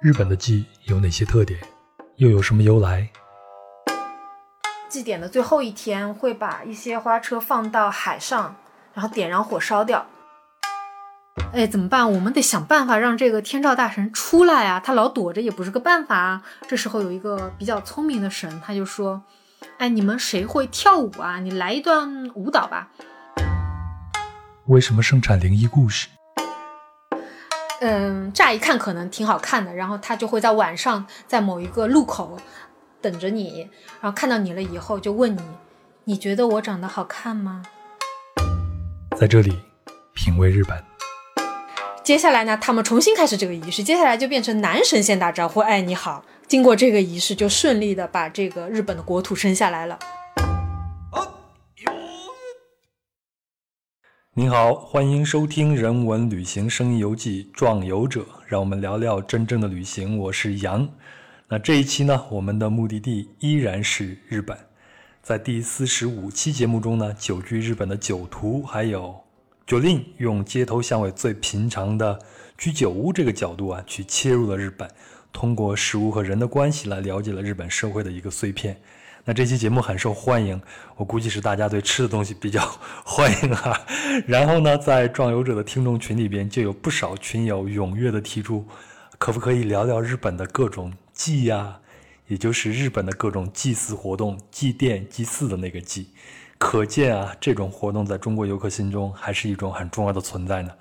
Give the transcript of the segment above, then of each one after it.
日本的祭有哪些特点，又有什么由来？祭典的最后一天会把一些花车放到海上，然后点燃火烧掉。哎，怎么办？我们得想办法让这个天照大神出来啊！他老躲着也不是个办法啊。这时候有一个比较聪明的神，他就说：“哎，你们谁会跳舞啊？你来一段舞蹈吧。”为什么盛产灵异故事？嗯，乍一看可能挺好看的，然后他就会在晚上在某一个路口等着你，然后看到你了以后就问你：“你觉得我长得好看吗？”在这里品味日本。接下来呢，他们重新开始这个仪式，接下来就变成男神先打招呼，哎，你好。经过这个仪式，就顺利的把这个日本的国土生下来了。您好，欢迎收听人文旅行声音游记《壮游者》，让我们聊聊真正的旅行。我是杨。那这一期呢，我们的目的地依然是日本。在第四十五期节目中呢，久居日本的酒徒还有。九令用街头巷尾最平常的居酒屋这个角度啊，去切入了日本，通过食物和人的关系来了解了日本社会的一个碎片。那这期节目很受欢迎，我估计是大家对吃的东西比较 欢迎啊。然后呢，在壮游者的听众群里边，就有不少群友踊跃的提出，可不可以聊聊日本的各种祭呀，也就是日本的各种祭祀活动、祭奠、祭祀的那个祭。可见啊，这种活动在中国游客心中还是一种很重要的存在呢。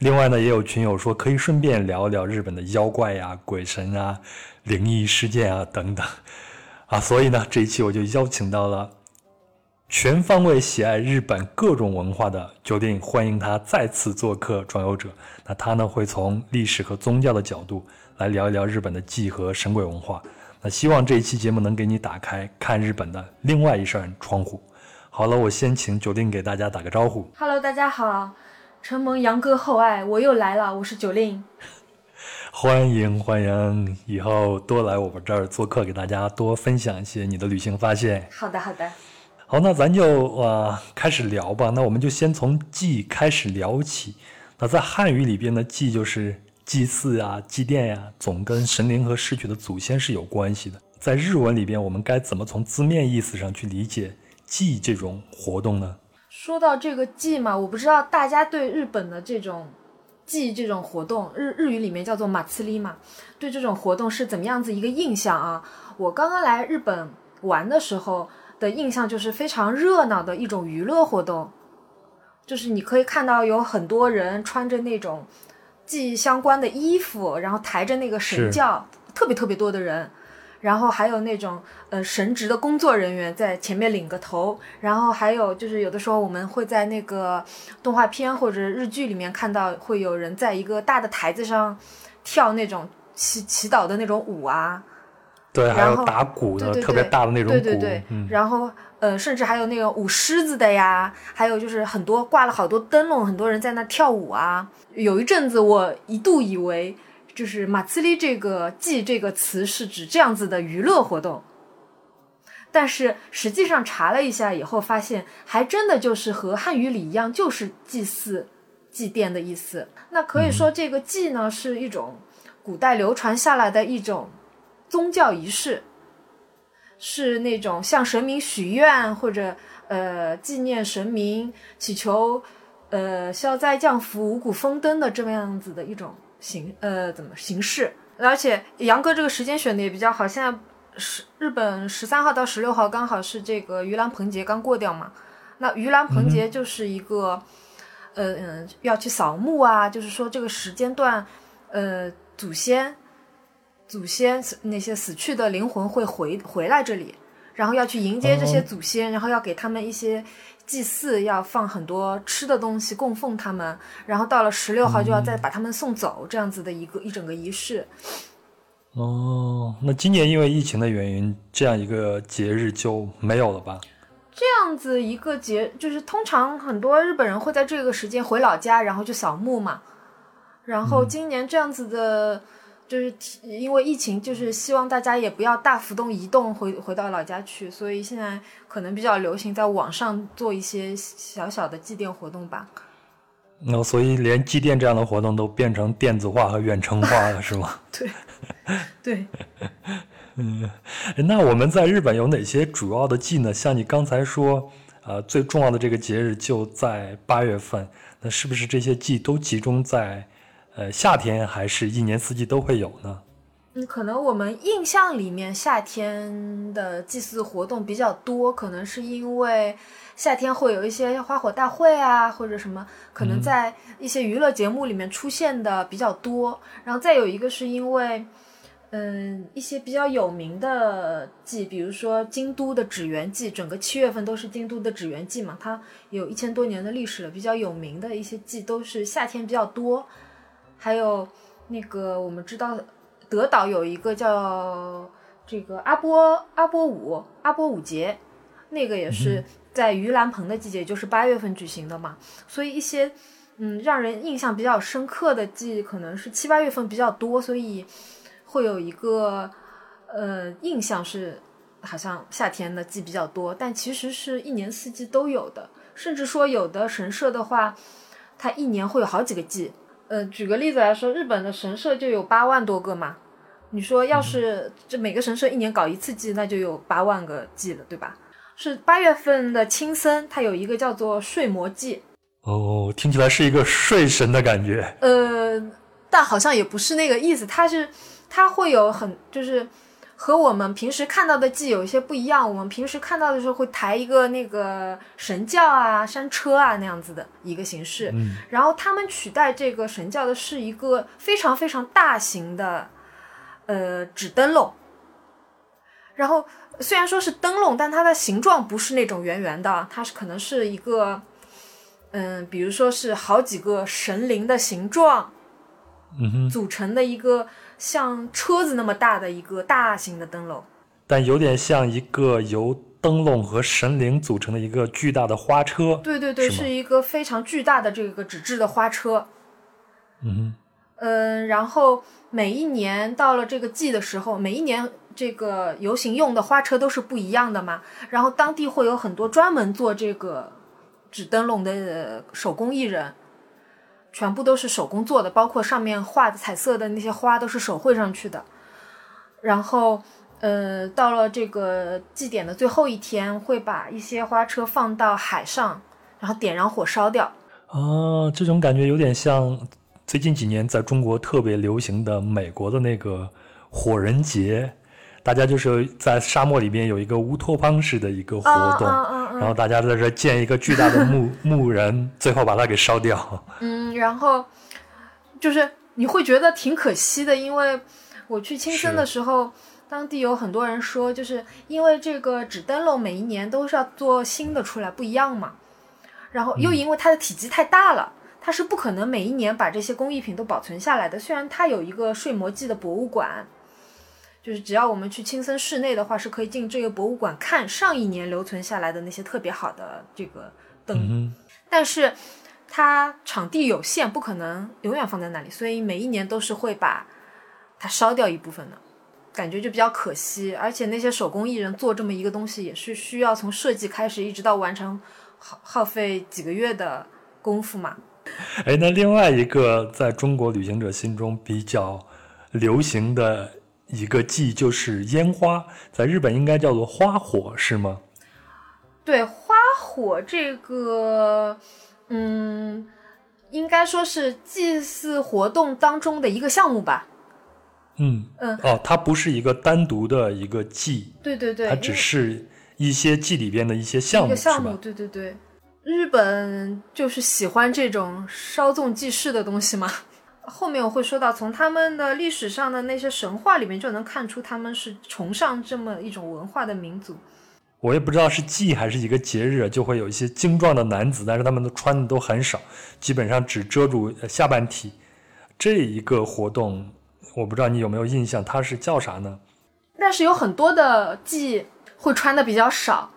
另外呢，也有群友说可以顺便聊聊日本的妖怪呀、鬼神啊、灵异事件啊等等。啊，所以呢，这一期我就邀请到了全方位喜爱日本各种文化的酒店，欢迎他再次做客《装游者》。那他呢，会从历史和宗教的角度来聊一聊日本的祭和神鬼文化。那希望这一期节目能给你打开看日本的另外一扇窗户。好了，我先请九令给大家打个招呼。Hello，大家好，承蒙杨哥厚爱，我又来了。我是酒令，欢迎欢迎，以后多来我们这儿做客，给大家多分享一些你的旅行发现。好的好的，好，那咱就呃开始聊吧。那我们就先从祭开始聊起。那在汉语里边呢，祭就是祭祀啊、祭奠呀，总跟神灵和逝去的祖先是有关系的。在日文里边，我们该怎么从字面意思上去理解？祭这种活动呢？说到这个祭嘛，我不知道大家对日本的这种祭这种活动，日日语里面叫做马刺里嘛，对这种活动是怎么样子一个印象啊？我刚刚来日本玩的时候的印象就是非常热闹的一种娱乐活动，就是你可以看到有很多人穿着那种祭相关的衣服，然后抬着那个神轿，特别特别多的人。然后还有那种呃神职的工作人员在前面领个头，然后还有就是有的时候我们会在那个动画片或者日剧里面看到，会有人在一个大的台子上跳那种祈祈祷的那种舞啊，对，还有打鼓的特别大的那种鼓，对对对，然后呃甚至还有那个舞狮子的呀，还有就是很多挂了好多灯笼，很多人在那跳舞啊。有一阵子我一度以为。就是马兹里这个“祭”这个词是指这样子的娱乐活动，但是实际上查了一下以后，发现还真的就是和汉语里一样，就是祭祀、祭奠的意思。那可以说，这个“祭”呢是一种古代流传下来的一种宗教仪式，是那种向神明许愿或者呃纪念神明、祈求呃消灾降福、五谷丰登的这么样子的一种。形呃怎么形式？而且杨哥这个时间选的也比较好，现在十日本十三号到十六号刚好是这个盂兰盆节刚过掉嘛。那盂兰盆节就是一个呃嗯要去扫墓啊，就是说这个时间段呃祖先祖先那些死去的灵魂会回回来这里，然后要去迎接这些祖先，然后要给他们一些。祭祀要放很多吃的东西供奉他们，然后到了十六号就要再把他们送走，这样子的一个一整个仪式。哦，那今年因为疫情的原因，这样一个节日就没有了吧？这样子一个节，就是通常很多日本人会在这个时间回老家，然后去扫墓嘛。然后今年这样子的。就是因为疫情，就是希望大家也不要大幅度移动回回到老家去，所以现在可能比较流行在网上做一些小小的祭奠活动吧。那所以连祭奠这样的活动都变成电子化和远程化了，是吗？对，对。嗯，那我们在日本有哪些主要的祭呢？像你刚才说，呃，最重要的这个节日就在八月份，那是不是这些祭都集中在呃夏天，还是一年四季都会有呢？嗯，可能我们印象里面夏天的祭祀活动比较多，可能是因为夏天会有一些花火大会啊，或者什么，可能在一些娱乐节目里面出现的比较多。然后再有一个是因为，嗯，一些比较有名的祭，比如说京都的纸园祭，整个七月份都是京都的纸园祭嘛，它有一千多年的历史了，比较有名的一些祭都是夏天比较多。还有那个我们知道。德岛有一个叫这个阿波阿波舞阿波舞节，那个也是在盂兰盆的季节，就是八月份举行的嘛。所以一些嗯让人印象比较深刻的季，可能是七八月份比较多，所以会有一个呃印象是好像夏天的季比较多，但其实是一年四季都有的。甚至说有的神社的话，它一年会有好几个季。呃，举个例子来说，日本的神社就有八万多个嘛。你说，要是这每个神社一年搞一次祭，那就有八万个祭了，对吧？是八月份的青森，它有一个叫做睡魔祭。哦，听起来是一个睡神的感觉。呃，但好像也不是那个意思，它是它会有很就是和我们平时看到的祭有一些不一样。我们平时看到的时候会抬一个那个神轿啊、山车啊那样子的一个形式，然后他们取代这个神轿的是一个非常非常大型的。呃，纸灯笼，然后虽然说是灯笼，但它的形状不是那种圆圆的，它是可能是一个，嗯，比如说是好几个神灵的形状，嗯哼，组成的一个像车子那么大的一个大型的灯笼，但有点像一个由灯笼和神灵组成的一个巨大的花车，对对对，是一个非常巨大的这个纸质的花车，嗯哼。嗯，然后每一年到了这个季的时候，每一年这个游行用的花车都是不一样的嘛。然后当地会有很多专门做这个纸灯笼的手工艺人，全部都是手工做的，包括上面画的彩色的那些花都是手绘上去的。然后，呃，到了这个祭典的最后一天，会把一些花车放到海上，然后点燃火烧掉。哦，这种感觉有点像。最近几年，在中国特别流行的美国的那个火人节，大家就是在沙漠里边有一个乌托邦式的一个活动，然后大家在这建一个巨大的木木 人，最后把它给烧掉。嗯，然后就是你会觉得挺可惜的，因为我去青森的时候，当地有很多人说，就是因为这个纸灯笼每一年都是要做新的出来，不一样嘛，然后又因为它的体积太大了。它是不可能每一年把这些工艺品都保存下来的。虽然它有一个睡魔记的博物馆，就是只要我们去青森市内的话，是可以进这个博物馆看上一年留存下来的那些特别好的这个灯。但是它场地有限，不可能永远放在那里，所以每一年都是会把它烧掉一部分的，感觉就比较可惜。而且那些手工艺人做这么一个东西，也是需要从设计开始一直到完成，耗耗费几个月的功夫嘛。哎，那另外一个在中国旅行者心中比较流行的一个祭就是烟花，在日本应该叫做花火，是吗？对，花火这个，嗯，应该说是祭祀活动当中的一个项目吧。嗯嗯，哦，它不是一个单独的一个祭，对对对，它只是一些祭里边的一些项目，项目，对对对。日本就是喜欢这种稍纵即逝的东西嘛。后面我会说到，从他们的历史上的那些神话里面就能看出，他们是崇尚这么一种文化的民族。我也不知道是祭还是一个节日，就会有一些精壮的男子，但是他们都穿的都很少，基本上只遮住下半体。这一个活动，我不知道你有没有印象，它是叫啥呢？但是有很多的祭会穿的比较少。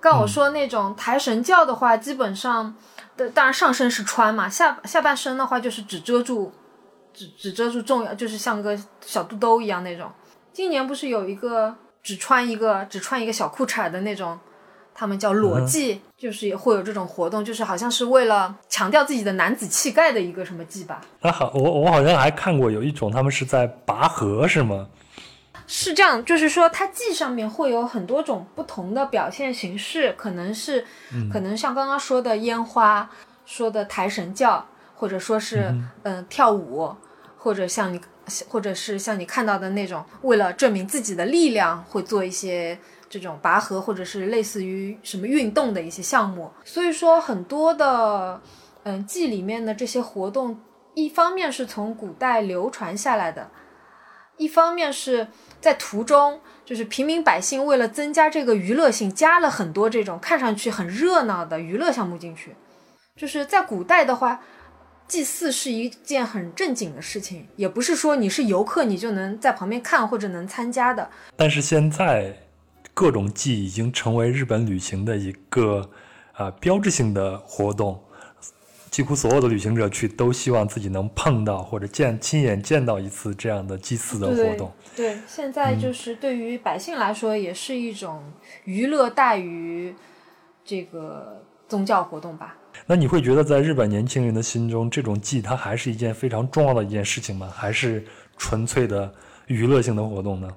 刚我说那种抬神教的话，基本上的当然上身是穿嘛，下下半身的话就是只遮住，只只遮住重要，就是像个小肚兜一样那种。今年不是有一个只穿一个只穿一个小裤衩的那种他们叫裸祭，就是也会有这种活动，就是好像是为了强调自己的男子气概的一个什么祭吧。那好，我我好像还看过有一种，他们是在拔河，是吗？是这样，就是说它祭上面会有很多种不同的表现形式，可能是，可能像刚刚说的烟花，说的抬神教，或者说是嗯跳舞，或者像你。或者是像你看到的那种，为了证明自己的力量，会做一些这种拔河，或者是类似于什么运动的一些项目。所以说，很多的嗯祭里面的这些活动，一方面是从古代流传下来的，一方面是在途中，就是平民百姓为了增加这个娱乐性，加了很多这种看上去很热闹的娱乐项目进去。就是在古代的话。祭祀是一件很正经的事情，也不是说你是游客你就能在旁边看或者能参加的。但是现在，各种祭已经成为日本旅行的一个啊标志性的活动，几乎所有的旅行者去都希望自己能碰到或者见亲眼见到一次这样的祭祀的活动。对，现在就是对于百姓来说，也是一种娱乐大于这个宗教活动吧。那你会觉得，在日本年轻人的心中，这种祭它还是一件非常重要的一件事情吗？还是纯粹的娱乐性的活动呢？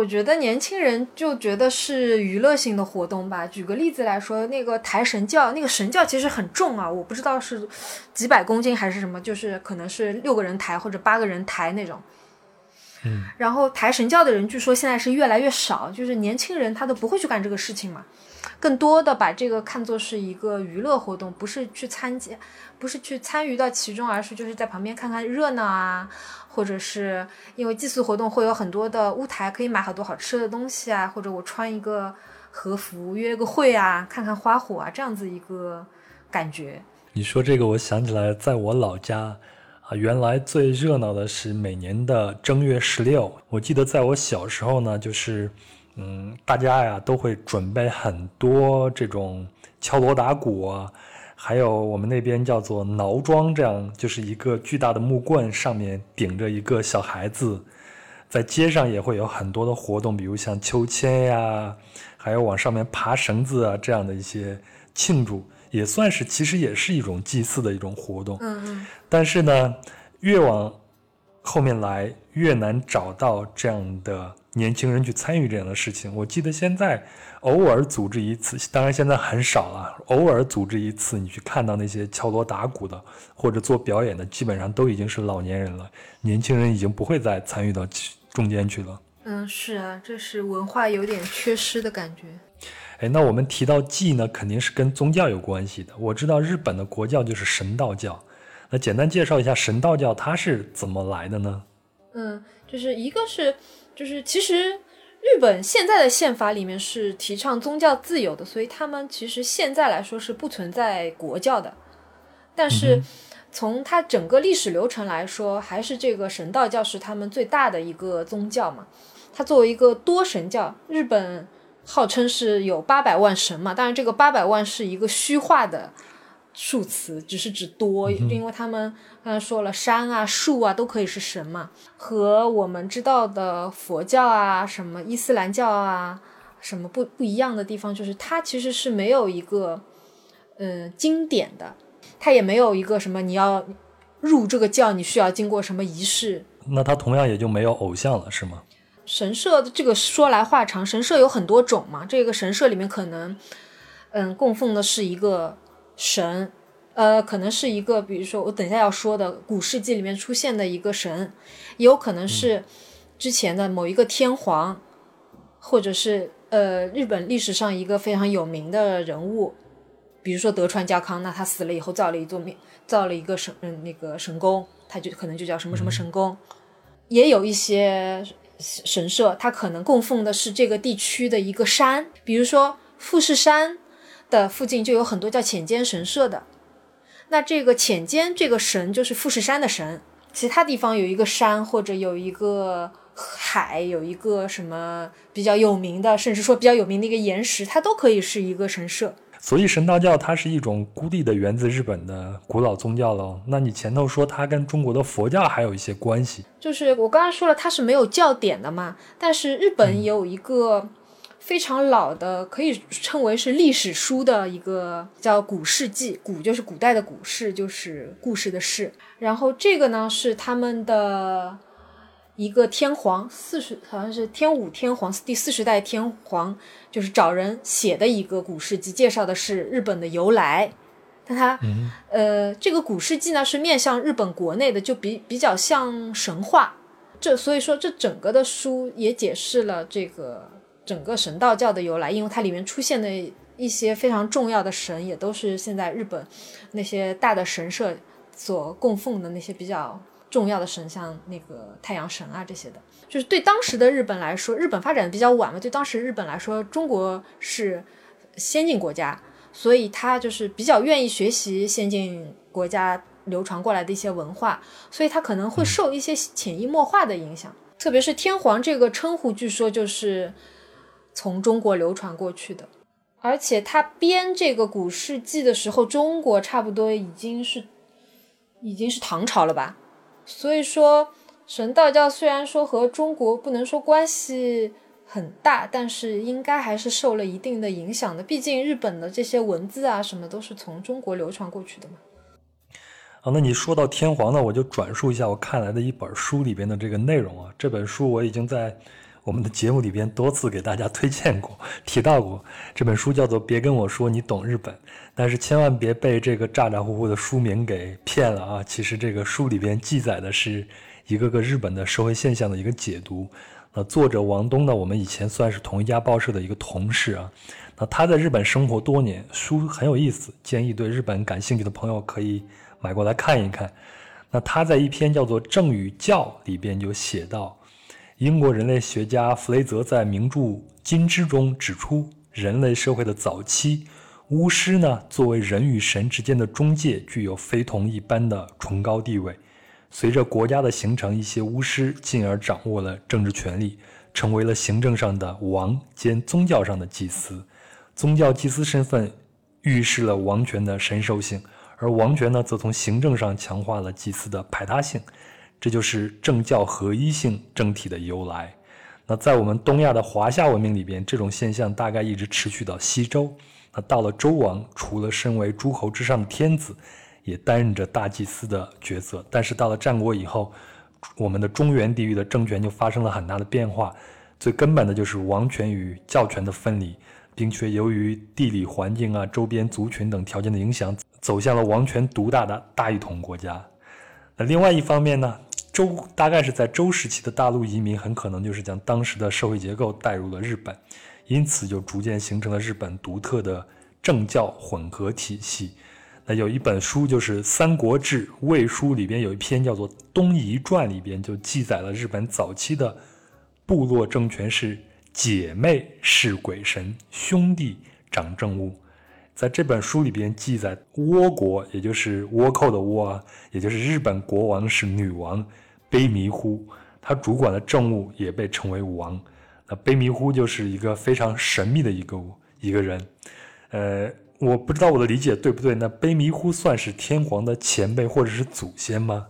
我觉得年轻人就觉得是娱乐性的活动吧。举个例子来说，那个抬神教，那个神教其实很重啊，我不知道是几百公斤还是什么，就是可能是六个人抬或者八个人抬那种。嗯。然后抬神教的人，据说现在是越来越少，就是年轻人他都不会去干这个事情嘛。更多的把这个看作是一个娱乐活动，不是去参加，不是去参与到其中，而是就是在旁边看看热闹啊，或者是因为祭祀活动会有很多的屋台，可以买很多好吃的东西啊，或者我穿一个和服约个会啊，看看花火啊，这样子一个感觉。你说这个，我想起来，在我老家啊，原来最热闹的是每年的正月十六。我记得在我小时候呢，就是。嗯，大家呀都会准备很多这种敲锣打鼓啊，还有我们那边叫做挠庄，这样就是一个巨大的木棍，上面顶着一个小孩子，在街上也会有很多的活动，比如像秋千呀，还有往上面爬绳子啊这样的一些庆祝，也算是其实也是一种祭祀的一种活动。嗯嗯。但是呢，越往后面来越难找到这样的。年轻人去参与这样的事情，我记得现在偶尔组织一次，当然现在很少了。偶尔组织一次，你去看到那些敲锣打鼓的或者做表演的，基本上都已经是老年人了。年轻人已经不会再参与到中间去了。嗯，是啊，这是文化有点缺失的感觉。哎，那我们提到祭呢，肯定是跟宗教有关系的。我知道日本的国教就是神道教，那简单介绍一下神道教它是怎么来的呢？嗯，就是一个是。就是其实日本现在的宪法里面是提倡宗教自由的，所以他们其实现在来说是不存在国教的。但是从它整个历史流程来说，还是这个神道教是他们最大的一个宗教嘛。它作为一个多神教，日本号称是有八百万神嘛，当然这个八百万是一个虚化的。数词只是指多，因为他们刚才说了，山啊、树啊都可以是神嘛。和我们知道的佛教啊、什么伊斯兰教啊、什么不不一样的地方，就是它其实是没有一个嗯经典的，它也没有一个什么你要入这个教，你需要经过什么仪式。那它同样也就没有偶像了，是吗？神社的这个说来话长，神社有很多种嘛。这个神社里面可能嗯供奉的是一个。神，呃，可能是一个，比如说我等一下要说的古世纪里面出现的一个神，也有可能是之前的某一个天皇，或者是呃日本历史上一个非常有名的人物，比如说德川家康，那他死了以后造了一座庙，造了一个神，嗯，那个神宫，他就可能就叫什么什么神宫。也有一些神社，它可能供奉的是这个地区的一个山，比如说富士山。的附近就有很多叫浅间神社的，那这个浅间这个神就是富士山的神，其他地方有一个山或者有一个海，有一个什么比较有名的，甚至说比较有名的一个岩石，它都可以是一个神社。所以神道教它是一种孤立的源自日本的古老宗教喽。那你前头说它跟中国的佛教还有一些关系，就是我刚刚说了它是没有教典的嘛，但是日本有一个。非常老的，可以称为是历史书的一个叫《古世纪》，古就是古代的古事，就是故事的事。然后这个呢是他们的一个天皇，四十好像是天武天皇第四十代天皇，就是找人写的一个古世纪，介绍的是日本的由来。但他呃，这个古世纪呢是面向日本国内的，就比比较像神话。这所以说这整个的书也解释了这个。整个神道教的由来，因为它里面出现的一些非常重要的神，也都是现在日本那些大的神社所供奉的那些比较重要的神，像那个太阳神啊这些的。就是对当时的日本来说，日本发展的比较晚嘛，对当时日本来说，中国是先进国家，所以他就是比较愿意学习先进国家流传过来的一些文化，所以他可能会受一些潜移默化的影响。特别是天皇这个称呼，据说就是。从中国流传过去的，而且他编这个古世纪的时候，中国差不多已经是已经是唐朝了吧。所以说，神道教虽然说和中国不能说关系很大，但是应该还是受了一定的影响的。毕竟日本的这些文字啊什么都是从中国流传过去的嘛。啊，那你说到天皇呢，我就转述一下我看来的一本书里边的这个内容啊。这本书我已经在。我们的节目里边多次给大家推荐过、提到过这本书，叫做《别跟我说你懂日本》，但是千万别被这个咋咋呼呼的书名给骗了啊！其实这个书里边记载的是一个个日本的社会现象的一个解读。那作者王东呢，我们以前算是同一家报社的一个同事啊。那他在日本生活多年，书很有意思，建议对日本感兴趣的朋友可以买过来看一看。那他在一篇叫做《正与教》里边就写到。英国人类学家弗雷泽在名著《金枝》中指出，人类社会的早期，巫师呢作为人与神之间的中介，具有非同一般的崇高地位。随着国家的形成，一些巫师进而掌握了政治权力，成为了行政上的王兼宗教上的祭司。宗教祭司身份预示了王权的神授性，而王权呢，则从行政上强化了祭司的排他性。这就是政教合一性政体的由来。那在我们东亚的华夏文明里边，这种现象大概一直持续到西周。那到了周王，除了身为诸侯之上的天子，也担任着大祭司的角色。但是到了战国以后，我们的中原地域的政权就发生了很大的变化。最根本的就是王权与教权的分离，并且由于地理环境啊、周边族群等条件的影响，走向了王权独大的大一统国家。那另外一方面呢？周大概是在周时期的大陆移民，很可能就是将当时的社会结构带入了日本，因此就逐渐形成了日本独特的政教混合体系。那有一本书就是《三国志·魏书》里边有一篇叫做《东夷传》，里边就记载了日本早期的部落政权是姐妹是鬼神，兄弟掌政务。在这本书里边记载，倭国也就是倭寇的倭啊，也就是日本国王是女王卑弥呼，她主管的政务也被称为王。那卑弥呼就是一个非常神秘的一个一个人，呃，我不知道我的理解对不对。那卑弥呼算是天皇的前辈或者是祖先吗？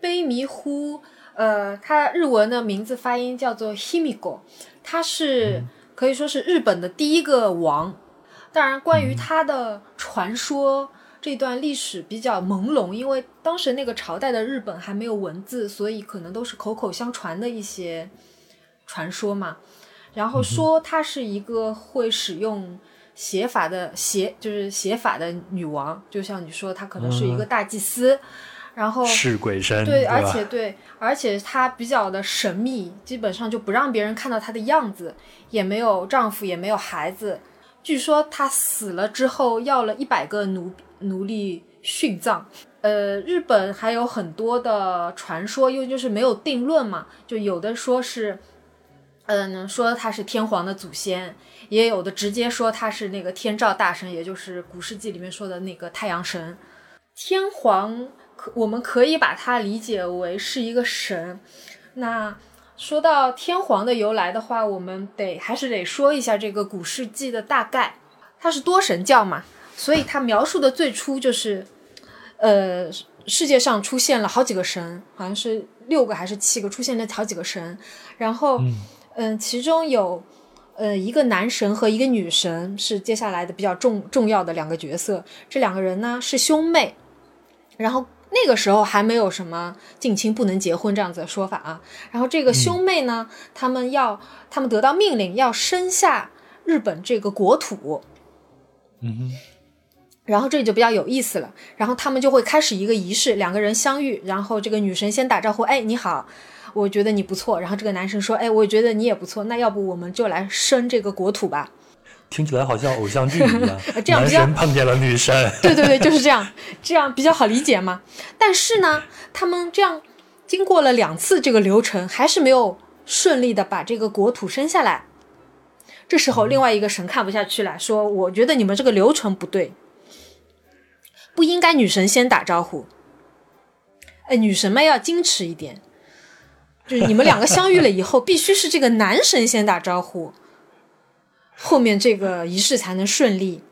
卑弥呼，呃，他日文的名字发音叫做 Himiko，他是可以说是日本的第一个王。当然，关于他的传说这段历史比较朦胧，因为当时那个朝代的日本还没有文字，所以可能都是口口相传的一些传说嘛。然后说她是一个会使用写法的写，就是写法的女王，就像你说，她可能是一个大祭司，然后是鬼神，对，而且对，而且她比较的神秘，基本上就不让别人看到她的样子，也没有丈夫，也没有孩子。据说他死了之后，要了一百个奴奴隶殉葬。呃，日本还有很多的传说，因为就是没有定论嘛，就有的说是，嗯，说他是天皇的祖先，也有的直接说他是那个天照大神，也就是古世纪里面说的那个太阳神。天皇可我们可以把它理解为是一个神，那。说到天皇的由来的话，我们得还是得说一下这个古世纪的大概。它是多神教嘛，所以它描述的最初就是，呃，世界上出现了好几个神，好像是六个还是七个，出现了好几个神。然后，嗯，其中有，呃，一个男神和一个女神是接下来的比较重重要的两个角色。这两个人呢是兄妹，然后那个时候还没有什么近亲不能结婚这样子的说法啊。然后这个兄妹呢，他们要他们得到命令要生下日本这个国土，嗯哼，然后这里就比较有意思了。然后他们就会开始一个仪式，两个人相遇，然后这个女神先打招呼，哎，你好。我觉得你不错，然后这个男生说：“哎，我觉得你也不错，那要不我们就来生这个国土吧？”听起来好像偶像剧一样，这样男神碰见了女神。对对对，就是这样，这样比较好理解嘛。但是呢，他们这样经过了两次这个流程，还是没有顺利的把这个国土生下来。这时候，另外一个神看不下去了，说：“我觉得你们这个流程不对，不应该女神先打招呼。哎，女神们要矜持一点。”就是你们两个相遇了以后，必须是这个男神先打招呼，后面这个仪式才能顺利。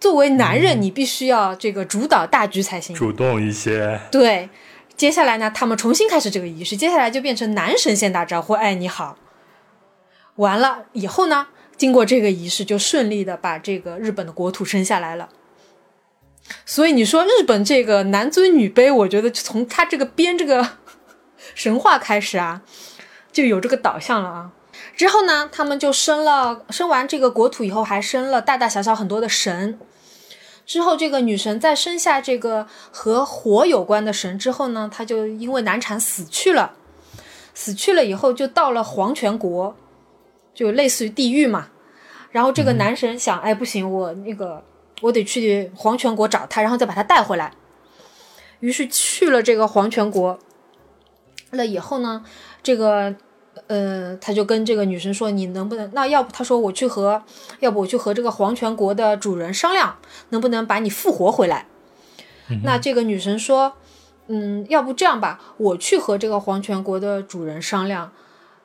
作为男人，你必须要这个主导大局才行，主动一些。对，接下来呢，他们重新开始这个仪式，接下来就变成男神先打招呼，哎，你好。完了以后呢，经过这个仪式，就顺利的把这个日本的国土生下来了。所以你说日本这个男尊女卑，我觉得从他这个编这个。神话开始啊，就有这个导向了啊。之后呢，他们就生了，生完这个国土以后，还生了大大小小很多的神。之后，这个女神在生下这个和火有关的神之后呢，她就因为难产死去了。死去了以后，就到了黄泉国，就类似于地狱嘛。然后这个男神想，哎，不行，我那个我得去黄泉国找他，然后再把他带回来。于是去了这个黄泉国。了以后呢，这个，呃，他就跟这个女生说：“你能不能？那要不他说我去和，要不我去和这个黄泉国的主人商量，能不能把你复活回来？”那这个女生说：“嗯，要不这样吧，我去和这个黄泉国的主人商量，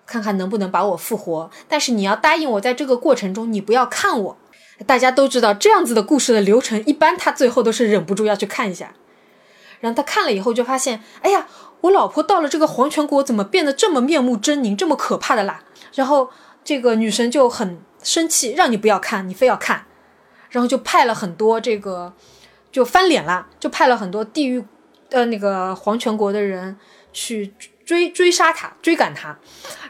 看看能不能把我复活。但是你要答应我，在这个过程中你不要看我。大家都知道这样子的故事的流程，一般他最后都是忍不住要去看一下。然后他看了以后就发现，哎呀。”我老婆到了这个黄泉国，怎么变得这么面目狰狞，这么可怕的啦？然后这个女神就很生气，让你不要看，你非要看，然后就派了很多这个，就翻脸了，就派了很多地狱，呃，那个黄泉国的人去追追杀他，追赶他。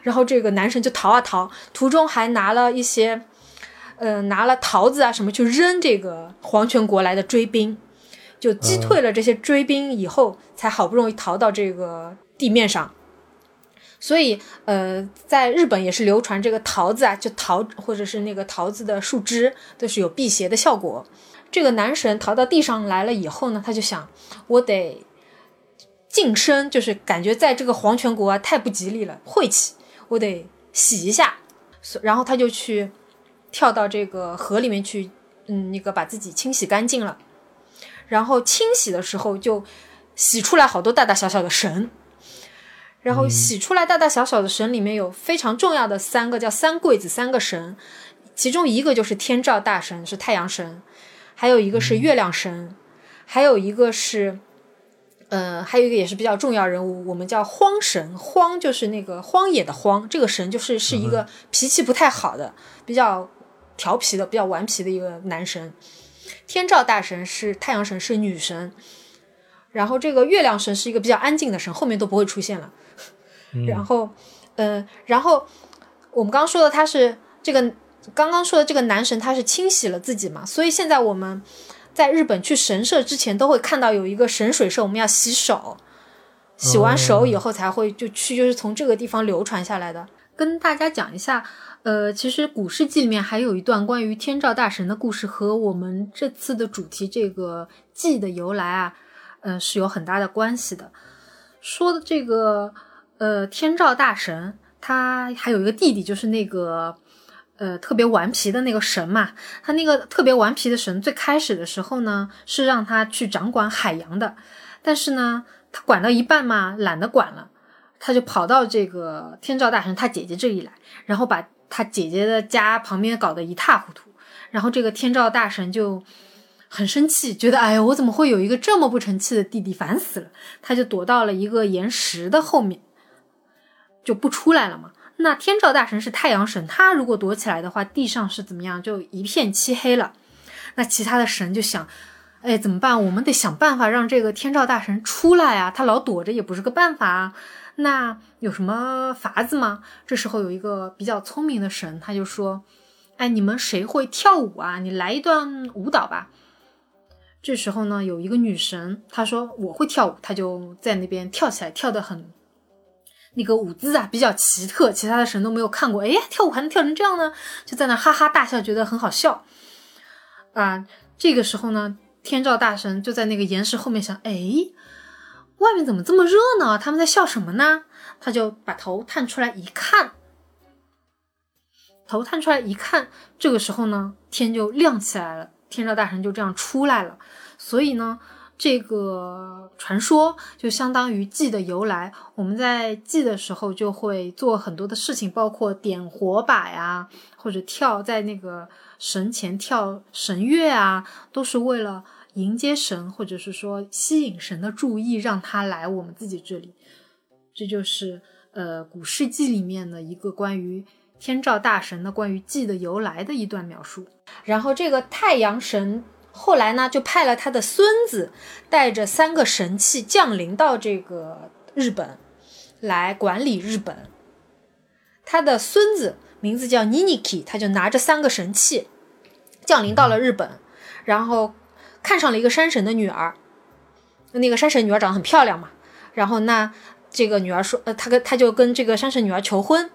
然后这个男神就逃啊逃，途中还拿了一些，呃，拿了桃子啊什么去扔这个黄泉国来的追兵。就击退了这些追兵以后，才好不容易逃到这个地面上。所以，呃，在日本也是流传这个桃子啊，就桃或者是那个桃子的树枝都是有辟邪的效果。这个男神逃到地上来了以后呢，他就想，我得净身，就是感觉在这个黄泉国啊太不吉利了，晦气，我得洗一下。然后他就去跳到这个河里面去，嗯，那个把自己清洗干净了。然后清洗的时候就洗出来好多大大小小的神，然后洗出来大大小小的神里面有非常重要的三个叫三柜子三个神，其中一个就是天照大神是太阳神，还有一个是月亮神，还有一个是，呃，还有一个也是比较重要人物，我们叫荒神，荒就是那个荒野的荒，这个神就是是一个脾气不太好的、比较调皮的、比较顽皮的一个男神。天照大神是太阳神，是女神，然后这个月亮神是一个比较安静的神，后面都不会出现了。然后，呃，然后我们刚刚说的他是这个刚刚说的这个男神，他是清洗了自己嘛，所以现在我们在日本去神社之前都会看到有一个神水社，我们要洗手，洗完手以后才会就去，就是从这个地方流传下来的。跟大家讲一下。呃，其实古事记里面还有一段关于天照大神的故事，和我们这次的主题这个祭的由来啊，呃，是有很大的关系的。说的这个呃，天照大神他还有一个弟弟，就是那个呃特别顽皮的那个神嘛。他那个特别顽皮的神，最开始的时候呢，是让他去掌管海洋的，但是呢，他管到一半嘛，懒得管了，他就跑到这个天照大神他姐姐这里来，然后把。他姐姐的家旁边搞得一塌糊涂，然后这个天照大神就很生气，觉得哎呀，我怎么会有一个这么不成器的弟弟，烦死了！他就躲到了一个岩石的后面，就不出来了嘛。那天照大神是太阳神，他如果躲起来的话，地上是怎么样？就一片漆黑了。那其他的神就想，哎，怎么办？我们得想办法让这个天照大神出来啊！他老躲着也不是个办法啊。那有什么法子吗？这时候有一个比较聪明的神，他就说：“哎，你们谁会跳舞啊？你来一段舞蹈吧。”这时候呢，有一个女神，她说：“我会跳舞。”她就在那边跳起来，跳得很。那个舞姿啊比较奇特，其他的神都没有看过。哎，跳舞还能跳成这样呢？就在那哈哈大笑，觉得很好笑。啊，这个时候呢，天照大神就在那个岩石后面想：哎，外面怎么这么热呢？他们在笑什么呢？他就把头探出来一看，头探出来一看，这个时候呢，天就亮起来了，天照大神就这样出来了。所以呢。这个传说就相当于祭的由来。我们在祭的时候就会做很多的事情，包括点火把呀，或者跳在那个神前跳神乐啊，都是为了迎接神，或者是说吸引神的注意，让他来我们自己这里。这就是呃古世纪里面的一个关于天照大神的关于祭的由来的一段描述。然后这个太阳神。后来呢，就派了他的孙子，带着三个神器降临到这个日本，来管理日本。他的孙子名字叫尼尼基，他就拿着三个神器降临到了日本，然后看上了一个山神的女儿。那个山神女儿长得很漂亮嘛，然后那这个女儿说，呃，他跟他就跟这个山神女儿求婚。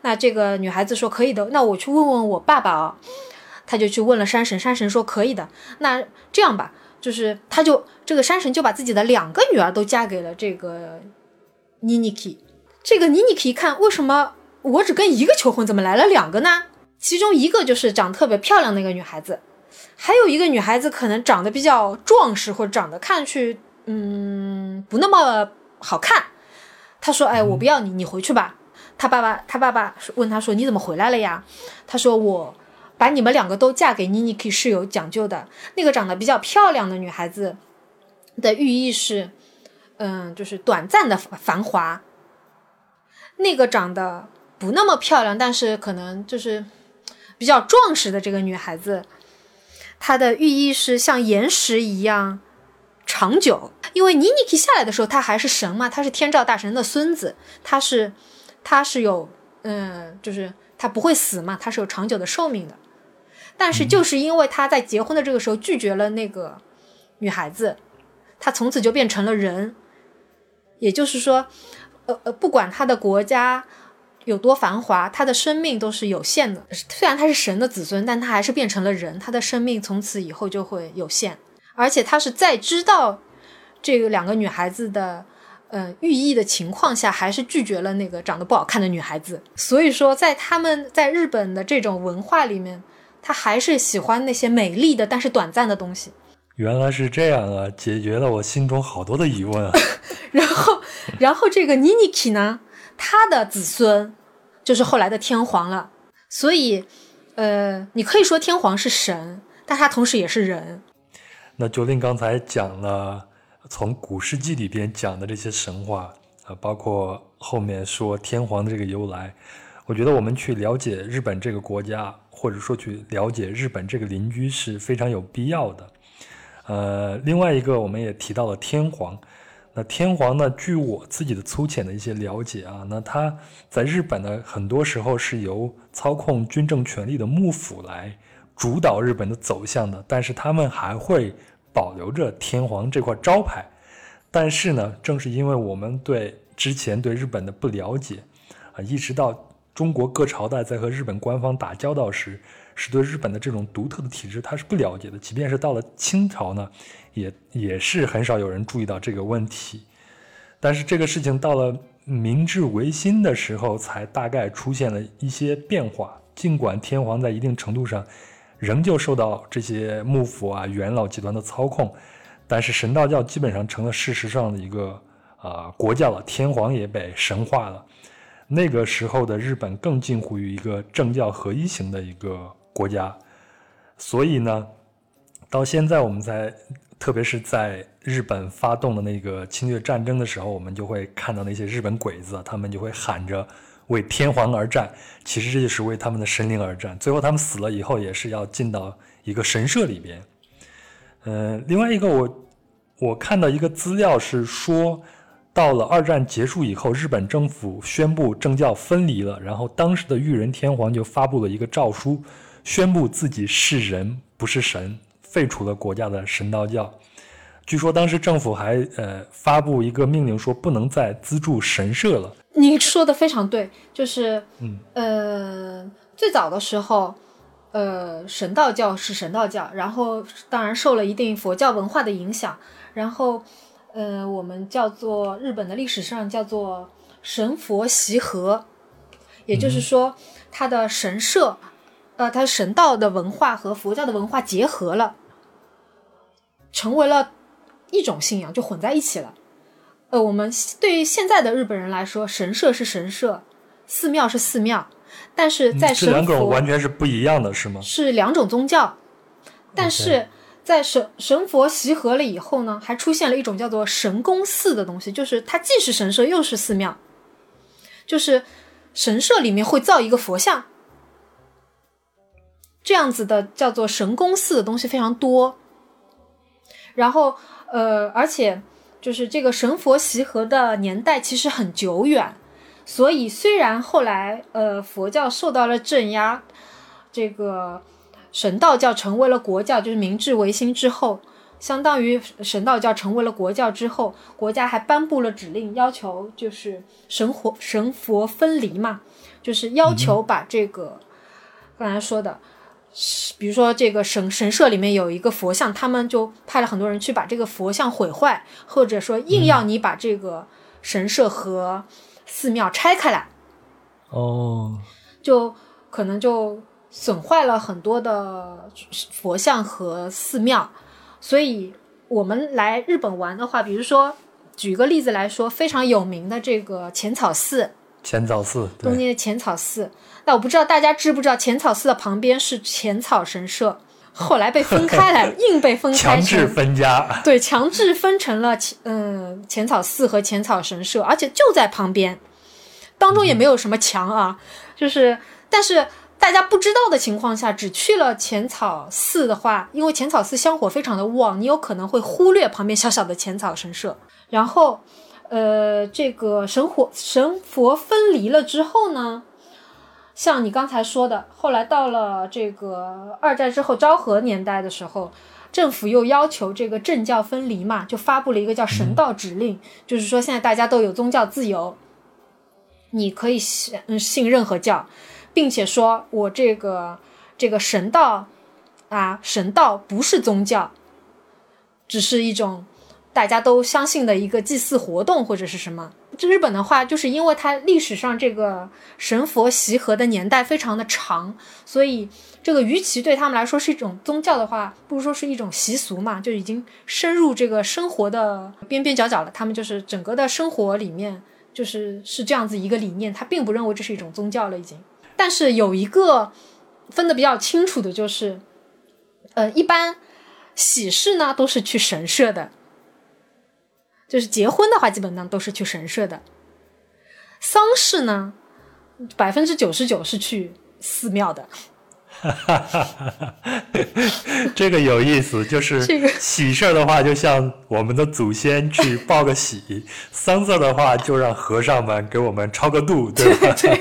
那这个女孩子说可以的，那我去问问我爸爸啊。他就去问了山神，山神说可以的。那这样吧，就是他就这个山神就把自己的两个女儿都嫁给了这个妮妮 k 这个妮妮 k 一看，为什么我只跟一个求婚，怎么来了两个呢？其中一个就是长得特别漂亮的一个女孩子，还有一个女孩子可能长得比较壮实，或者长得看上去嗯不那么好看。他说：“哎，我不要你，你回去吧。”他爸爸他爸爸问他说：“你怎么回来了呀？”他说：“我。”把你们两个都嫁给妮妮可是有讲究的。那个长得比较漂亮的女孩子的寓意是，嗯，就是短暂的繁华。那个长得不那么漂亮，但是可能就是比较壮实的这个女孩子，她的寓意是像岩石一样长久。因为尼尼基下来的时候，他还是神嘛，他是天照大神的孙子，他是，他是有，嗯，就是他不会死嘛，他是有长久的寿命的。但是就是因为他在结婚的这个时候拒绝了那个女孩子，他从此就变成了人。也就是说，呃呃，不管他的国家有多繁华，他的生命都是有限的。虽然他是神的子孙，但他还是变成了人，他的生命从此以后就会有限。而且他是在知道这个两个女孩子的呃寓意的情况下，还是拒绝了那个长得不好看的女孩子。所以说，在他们在日本的这种文化里面。他还是喜欢那些美丽的但是短暂的东西。原来是这样啊，解决了我心中好多的疑问啊。然后，然后这个妮妮 k 呢，他的子孙就是后来的天皇了。所以，呃，你可以说天皇是神，但他同时也是人。那九令刚才讲了从古世纪里边讲的这些神话啊，包括后面说天皇的这个由来，我觉得我们去了解日本这个国家。或者说去了解日本这个邻居是非常有必要的。呃，另外一个我们也提到了天皇。那天皇呢？据我自己的粗浅的一些了解啊，那他在日本呢，很多时候是由操控军政权力的幕府来主导日本的走向的。但是他们还会保留着天皇这块招牌。但是呢，正是因为我们对之前对日本的不了解啊，一直到。中国各朝代在和日本官方打交道时，是对日本的这种独特的体制，他是不了解的。即便是到了清朝呢，也也是很少有人注意到这个问题。但是这个事情到了明治维新的时候，才大概出现了一些变化。尽管天皇在一定程度上仍旧受到这些幕府啊、元老集团的操控，但是神道教基本上成了事实上的一个啊国教了，天皇也被神化了。那个时候的日本更近乎于一个政教合一型的一个国家，所以呢，到现在我们在，特别是在日本发动的那个侵略战争的时候，我们就会看到那些日本鬼子，他们就会喊着为天皇而战，其实这就是为他们的神灵而战。最后他们死了以后，也是要进到一个神社里边。呃，另外一个我我看到一个资料是说，到了二战结束以后，日本政府宣布政教分离了，然后当时的裕仁天皇就发布了一个诏书，宣布自己是人不是神，废除了国家的神道教。据说当时政府还呃发布一个命令，说不能再资助神社了。你说的非常对，就是嗯呃，最早的时候，呃，神道教是神道教，然后当然受了一定佛教文化的影响，然后呃，我们叫做日本的历史上叫做神佛习合，也就是说，它的神社，呃，它神道的文化和佛教的文化结合了，成为了一种信仰，就混在一起了。呃，我们对于现在的日本人来说，神社是神社，寺庙是寺庙，但是在嗯这两神种完全是不一样的，是吗？是两种宗教，但是在神神佛习合了以后呢，还出现了一种叫做神宫寺的东西，就是它既是神社又是寺庙，就是神社里面会造一个佛像，这样子的叫做神宫寺的东西非常多。然后呃，而且就是这个神佛习合的年代其实很久远，所以虽然后来呃佛教受到了镇压，这个神道教成为了国教，就是明治维新之后，相当于神道教成为了国教之后，国家还颁布了指令，要求就是神佛神佛分离嘛，就是要求把这个、刚才说的。比如说，这个神神社里面有一个佛像，他们就派了很多人去把这个佛像毁坏，或者说硬要你把这个神社和寺庙拆开来，哦，就可能就损坏了很多的佛像和寺庙。所以我们来日本玩的话，比如说举个例子来说，非常有名的这个浅草寺，浅草寺，对，东京的浅草寺。那我不知道大家知不知道，浅草寺的旁边是浅草神社，后来被分开来，硬被分开强制分家。对，强制分成了浅嗯浅草寺和浅草神社，而且就在旁边，当中也没有什么墙啊，就是但是大家不知道的情况下，只去了浅草寺的话，因为浅草寺香火非常的旺，你有可能会忽略旁边小小的浅草神社。然后，呃，这个神火神佛分离了之后呢，像你刚才说的，后来到了这个二战之后昭和年代的时候，政府又要求这个政教分离嘛，就发布了一个叫神道指令，就是说现在大家都有宗教自由，你可以信嗯信任何教，并且说我这个这个神道啊，神道不是宗教，只是一种大家都相信的一个祭祀活动或者是什么。这日本的话，就是因为它历史上这个神佛习合的年代非常的长，所以这个与其对他们来说是一种宗教的话，不如说是一种习俗嘛，就已经深入这个生活的边边角角了。他们就是整个的生活里面，就是是这样子一个理念，他并不认为这是一种宗教了已经。但是有一个分的比较清楚的就是，呃，一般喜事呢都是去神社的。就是结婚的话，基本上都是去神社的。丧事呢，百分之九十九是去寺庙的。这个有意思，就是喜事儿的话，就像我们的祖先去 报个喜；丧事儿的话，就让和尚们给我们超个度，对吧？对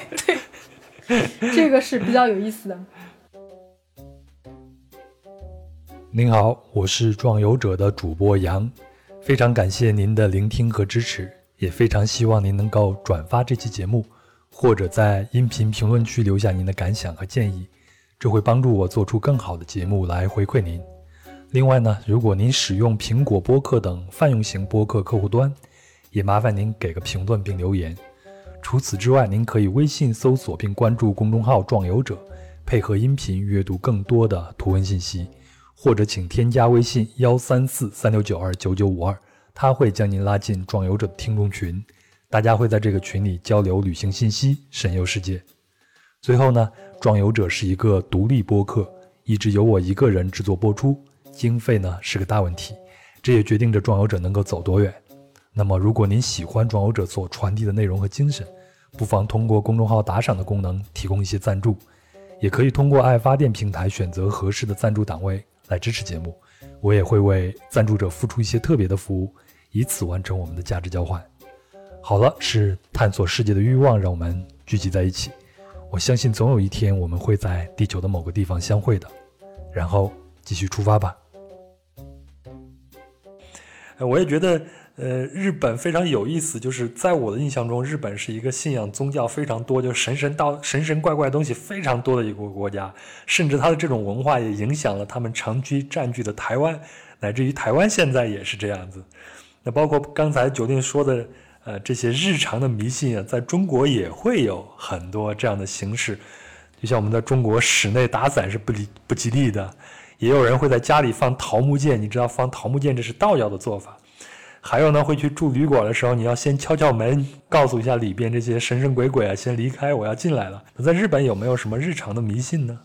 对，这个是比较有意思的。您好，我是壮游者的主播杨，非常感谢您的聆听和支持，也非常希望您能够转发这期节目，或者在音频评论区留下您的感想和建议，这会帮助我做出更好的节目来回馈您。另外呢，如果您使用苹果播客等泛用型播客客户端，也麻烦您给个评论并留言。除此之外，您可以微信搜索并关注公众号“壮游者”，配合音频阅读更多的图文信息。或者请添加微信幺三四三六九二九九五二，他会将您拉进壮游者的听众群，大家会在这个群里交流旅行信息，神游世界。最后呢，壮游者是一个独立播客，一直由我一个人制作播出，经费呢是个大问题，这也决定着壮游者能够走多远。那么，如果您喜欢壮游者所传递的内容和精神，不妨通过公众号打赏的功能提供一些赞助，也可以通过爱发电平台选择合适的赞助档位来支持节目。我也会为赞助者付出一些特别的服务，以此完成我们的价值交换。好了，是探索世界的欲望让我们聚集在一起。我相信总有一天我们会在地球的某个地方相会的，然后继续出发吧。我也觉得，呃，日本非常有意思，就是在我的印象中，日本是一个信仰宗教非常多，就神神道神神怪怪东西非常多的一个国家，甚至它的这种文化也影响了他们长期占据的台湾，乃至于台湾现在也是这样子。那包括刚才酒店说的。呃，这些日常的迷信啊，在中国也会有很多这样的形式。就像我们在中国室内打伞是不吉不吉利的，也有人会在家里放桃木剑。你知道放桃木剑这是道教的做法。还有呢，会去住旅馆的时候，你要先敲敲门，告诉一下里边这些神神鬼鬼啊，先离开，我要进来了。那在日本有没有什么日常的迷信呢？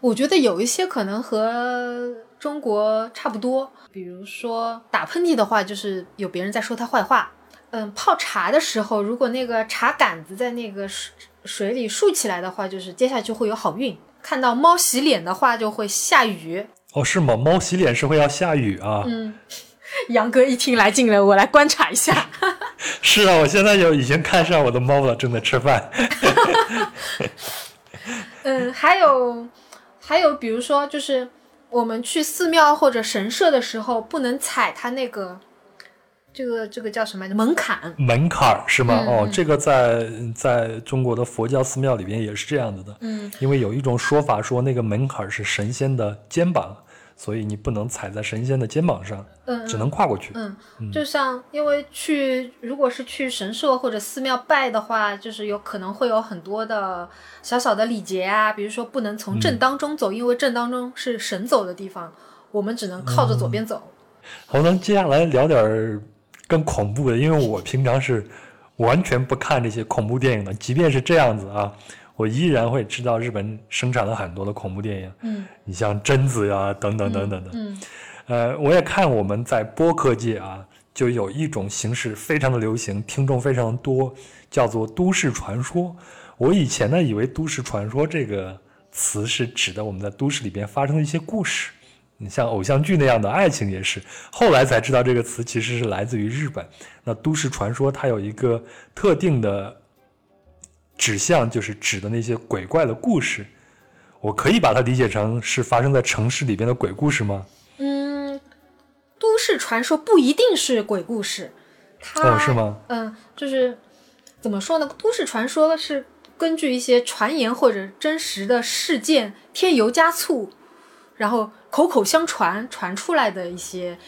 我觉得有一些可能和中国差不多，比如说打喷嚏的话，就是有别人在说他坏话。嗯，泡茶的时候，如果那个茶杆子在那个水水里竖起来的话，就是接下去会有好运。看到猫洗脸的话，就会下雨。哦，是吗？猫洗脸是会要下雨啊？嗯，杨哥一听来劲了，我来观察一下。是啊，我现在就已经看上我的猫了，正在吃饭。嗯，还有，还有，比如说，就是我们去寺庙或者神社的时候，不能踩它那个。这个这个叫什么门槛？门槛是吗？哦，这个在在中国的佛教寺庙里边也是这样子的。嗯，因为有一种说法说那个门槛是神仙的肩膀，所以你不能踩在神仙的肩膀上，嗯，只能跨过去。嗯，就像因为去如果是去神社或者寺庙拜的话，就是有可能会有很多的小小的礼节啊，比如说不能从正当中走，因为正当中是神走的地方，我们只能靠着左边走。好，那接下来聊点儿。更恐怖的，因为我平常是完全不看这些恐怖电影的。即便是这样子啊，我依然会知道日本生产了很多的恐怖电影。嗯，你像贞子呀，等等等等的。嗯，呃，我也看我们在播客界啊，就有一种形式非常的流行，听众非常多，叫做都市传说。我以前呢，以为都市传说这个词是指的我们在都市里边发生的一些故事。你像偶像剧那样的爱情也是，后来才知道这个词其实是来自于日本。那都市传说它有一个特定的指向，就是指的那些鬼怪的故事。我可以把它理解成是发生在城市里边的鬼故事吗？嗯，都市传说不一定是鬼故事。它哦，是吗？嗯，就是怎么说呢？都市传说是根据一些传言或者真实的事件添油加醋。然后口口相传传出来的一些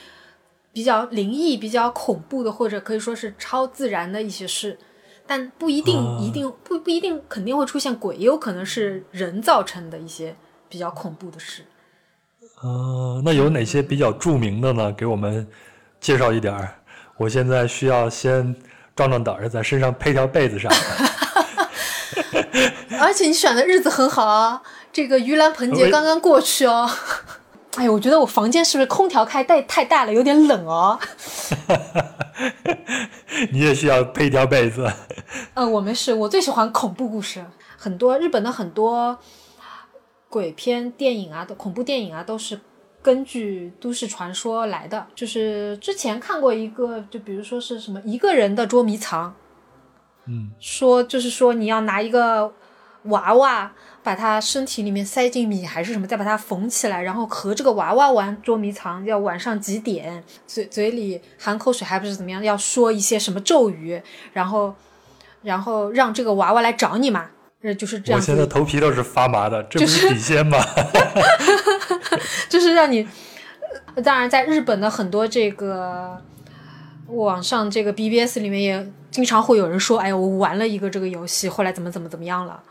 比较灵异、比较恐怖的，或者可以说是超自然的一些事，但不一定一定不不一定肯定会出现鬼，也有可能是人造成的一些比较恐怖的事。啊，那有哪些比较著名的呢？给我们介绍一点儿。我现在需要先壮壮胆儿，在身上配条被子上。而且你选的日子很好啊。这个盂兰盆节刚刚过去哦，哎呀，我觉得我房间是不是空调开太太大了，有点冷哦。你也需要配条被子。嗯，我没事，我最喜欢恐怖故事，很多日本的很多鬼片电影啊，都恐怖电影啊，都是根据都市传说来的。就是之前看过一个，就比如说是什么一个人的捉迷藏，嗯，说就是说你要拿一个娃娃。把他身体里面塞进米还是什么，再把它缝起来，然后和这个娃娃玩捉迷藏，要晚上几点，嘴嘴里含口水还不是怎么样，要说一些什么咒语，然后然后让这个娃娃来找你嘛，呃就是这样。我现在头皮都是发麻的，这不是笔仙吗？就是让你，当然在日本的很多这个网上这个 BBS 里面也经常会有人说，哎呀，我玩了一个这个游戏，后来怎么怎么怎么样了。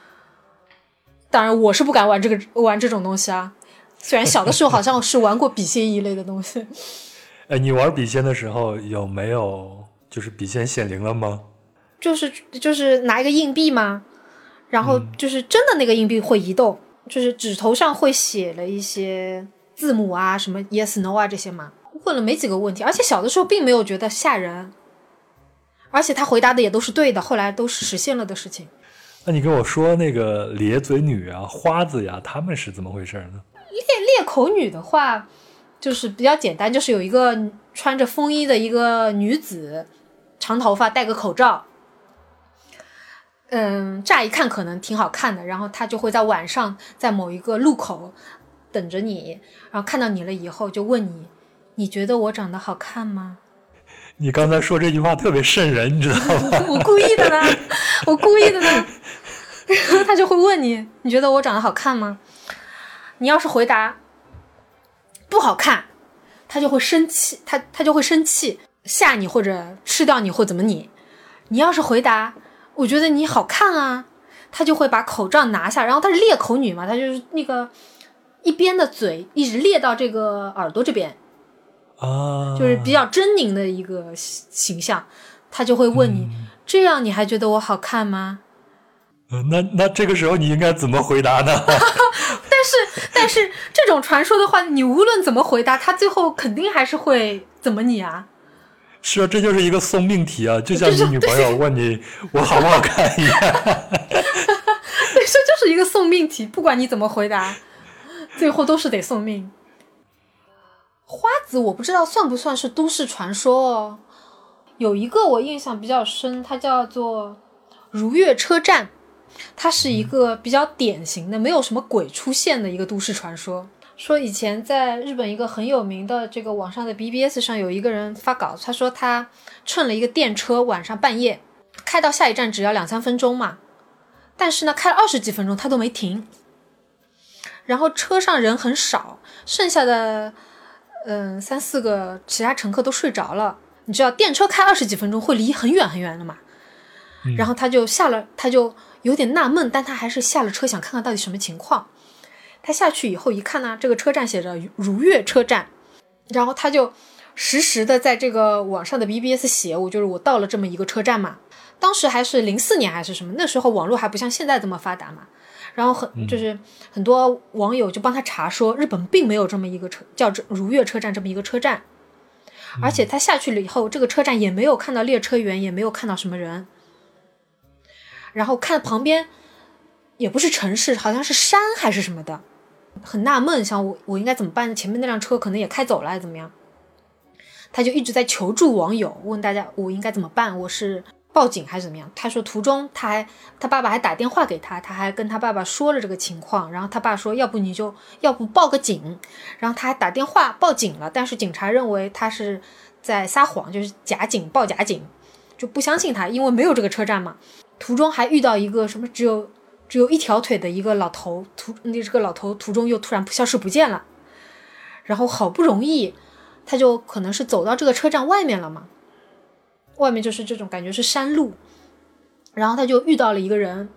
当然，我是不敢玩这个玩这种东西啊。虽然小的时候好像是玩过笔仙一类的东西。哎，你玩笔仙的时候有没有就是笔仙显灵了吗？就是就是拿一个硬币嘛，然后就是真的那个硬币会移动，就是指头上会写了一些字母啊，什么 yes no 啊这些嘛。问了没几个问题，而且小的时候并没有觉得吓人。而且他回答的也都是对的，后来都是实现了的事情。那你跟我说那个咧嘴女啊、花子呀，他们是怎么回事呢？裂裂口女的话，就是比较简单，就是有一个穿着风衣的一个女子，长头发，戴个口罩。嗯，乍一看可能挺好看的，然后她就会在晚上在某一个路口等着你，然后看到你了以后就问你：“你觉得我长得好看吗？”你刚才说这句话特别瘆人，你知道吗？我故意的呢，我故意的呢。然 后他就会问你：“你觉得我长得好看吗？”你要是回答不好看，他就会生气，他他就会生气，吓你或者吃掉你或怎么你。你要是回答我觉得你好看啊，他就会把口罩拿下，然后他是裂口女嘛，她就是那个一边的嘴一直裂到这个耳朵这边。啊，就是比较狰狞的一个形象，他就会问你：“这样你还觉得我好看吗？”那那这个时候你应该怎么回答呢？但是但是这种传说的话，你无论怎么回答，他最后肯定还是会怎么你啊？是啊，这就是一个送命题啊，就像你女朋友问你我好不好看一样。对，这就是一个送命题，不管你怎么回答，最后都是得送命。花子我不知道算不算是都市传说哦，有一个我印象比较深，它叫做如月车站，它是一个比较典型的没有什么鬼出现的一个都市传说。说以前在日本一个很有名的这个网上的 BBS 上有一个人发稿，他说他乘了一个电车，晚上半夜开到下一站只要两三分钟嘛，但是呢开了二十几分钟他都没停，然后车上人很少，剩下的。嗯，三四个其他乘客都睡着了。你知道电车开二十几分钟会离很远很远的嘛？然后他就下了，他就有点纳闷，但他还是下了车想看看到底什么情况。他下去以后一看呢，这个车站写着如月车站，然后他就实时的在这个网上的 BBS 写，我就是我到了这么一个车站嘛。当时还是零四年还是什么，那时候网络还不像现在这么发达嘛。然后很就是很多网友就帮他查说，日本并没有这么一个车叫如月车站这么一个车站，而且他下去了以后，这个车站也没有看到列车员，也没有看到什么人。然后看旁边也不是城市，好像是山还是什么的，很纳闷，想我我应该怎么办？前面那辆车可能也开走了，还是怎么样？他就一直在求助网友，问大家我应该怎么办？我是。报警还是怎么样？他说途中他还他爸爸还打电话给他，他还跟他爸爸说了这个情况。然后他爸说要不你就要不报个警。然后他还打电话报警了，但是警察认为他是在撒谎，就是假警报假警，就不相信他，因为没有这个车站嘛。途中还遇到一个什么只有只有一条腿的一个老头，途那这个老头途中又突然消失不见了。然后好不容易他就可能是走到这个车站外面了嘛。外面就是这种感觉是山路，然后他就遇到了一个人，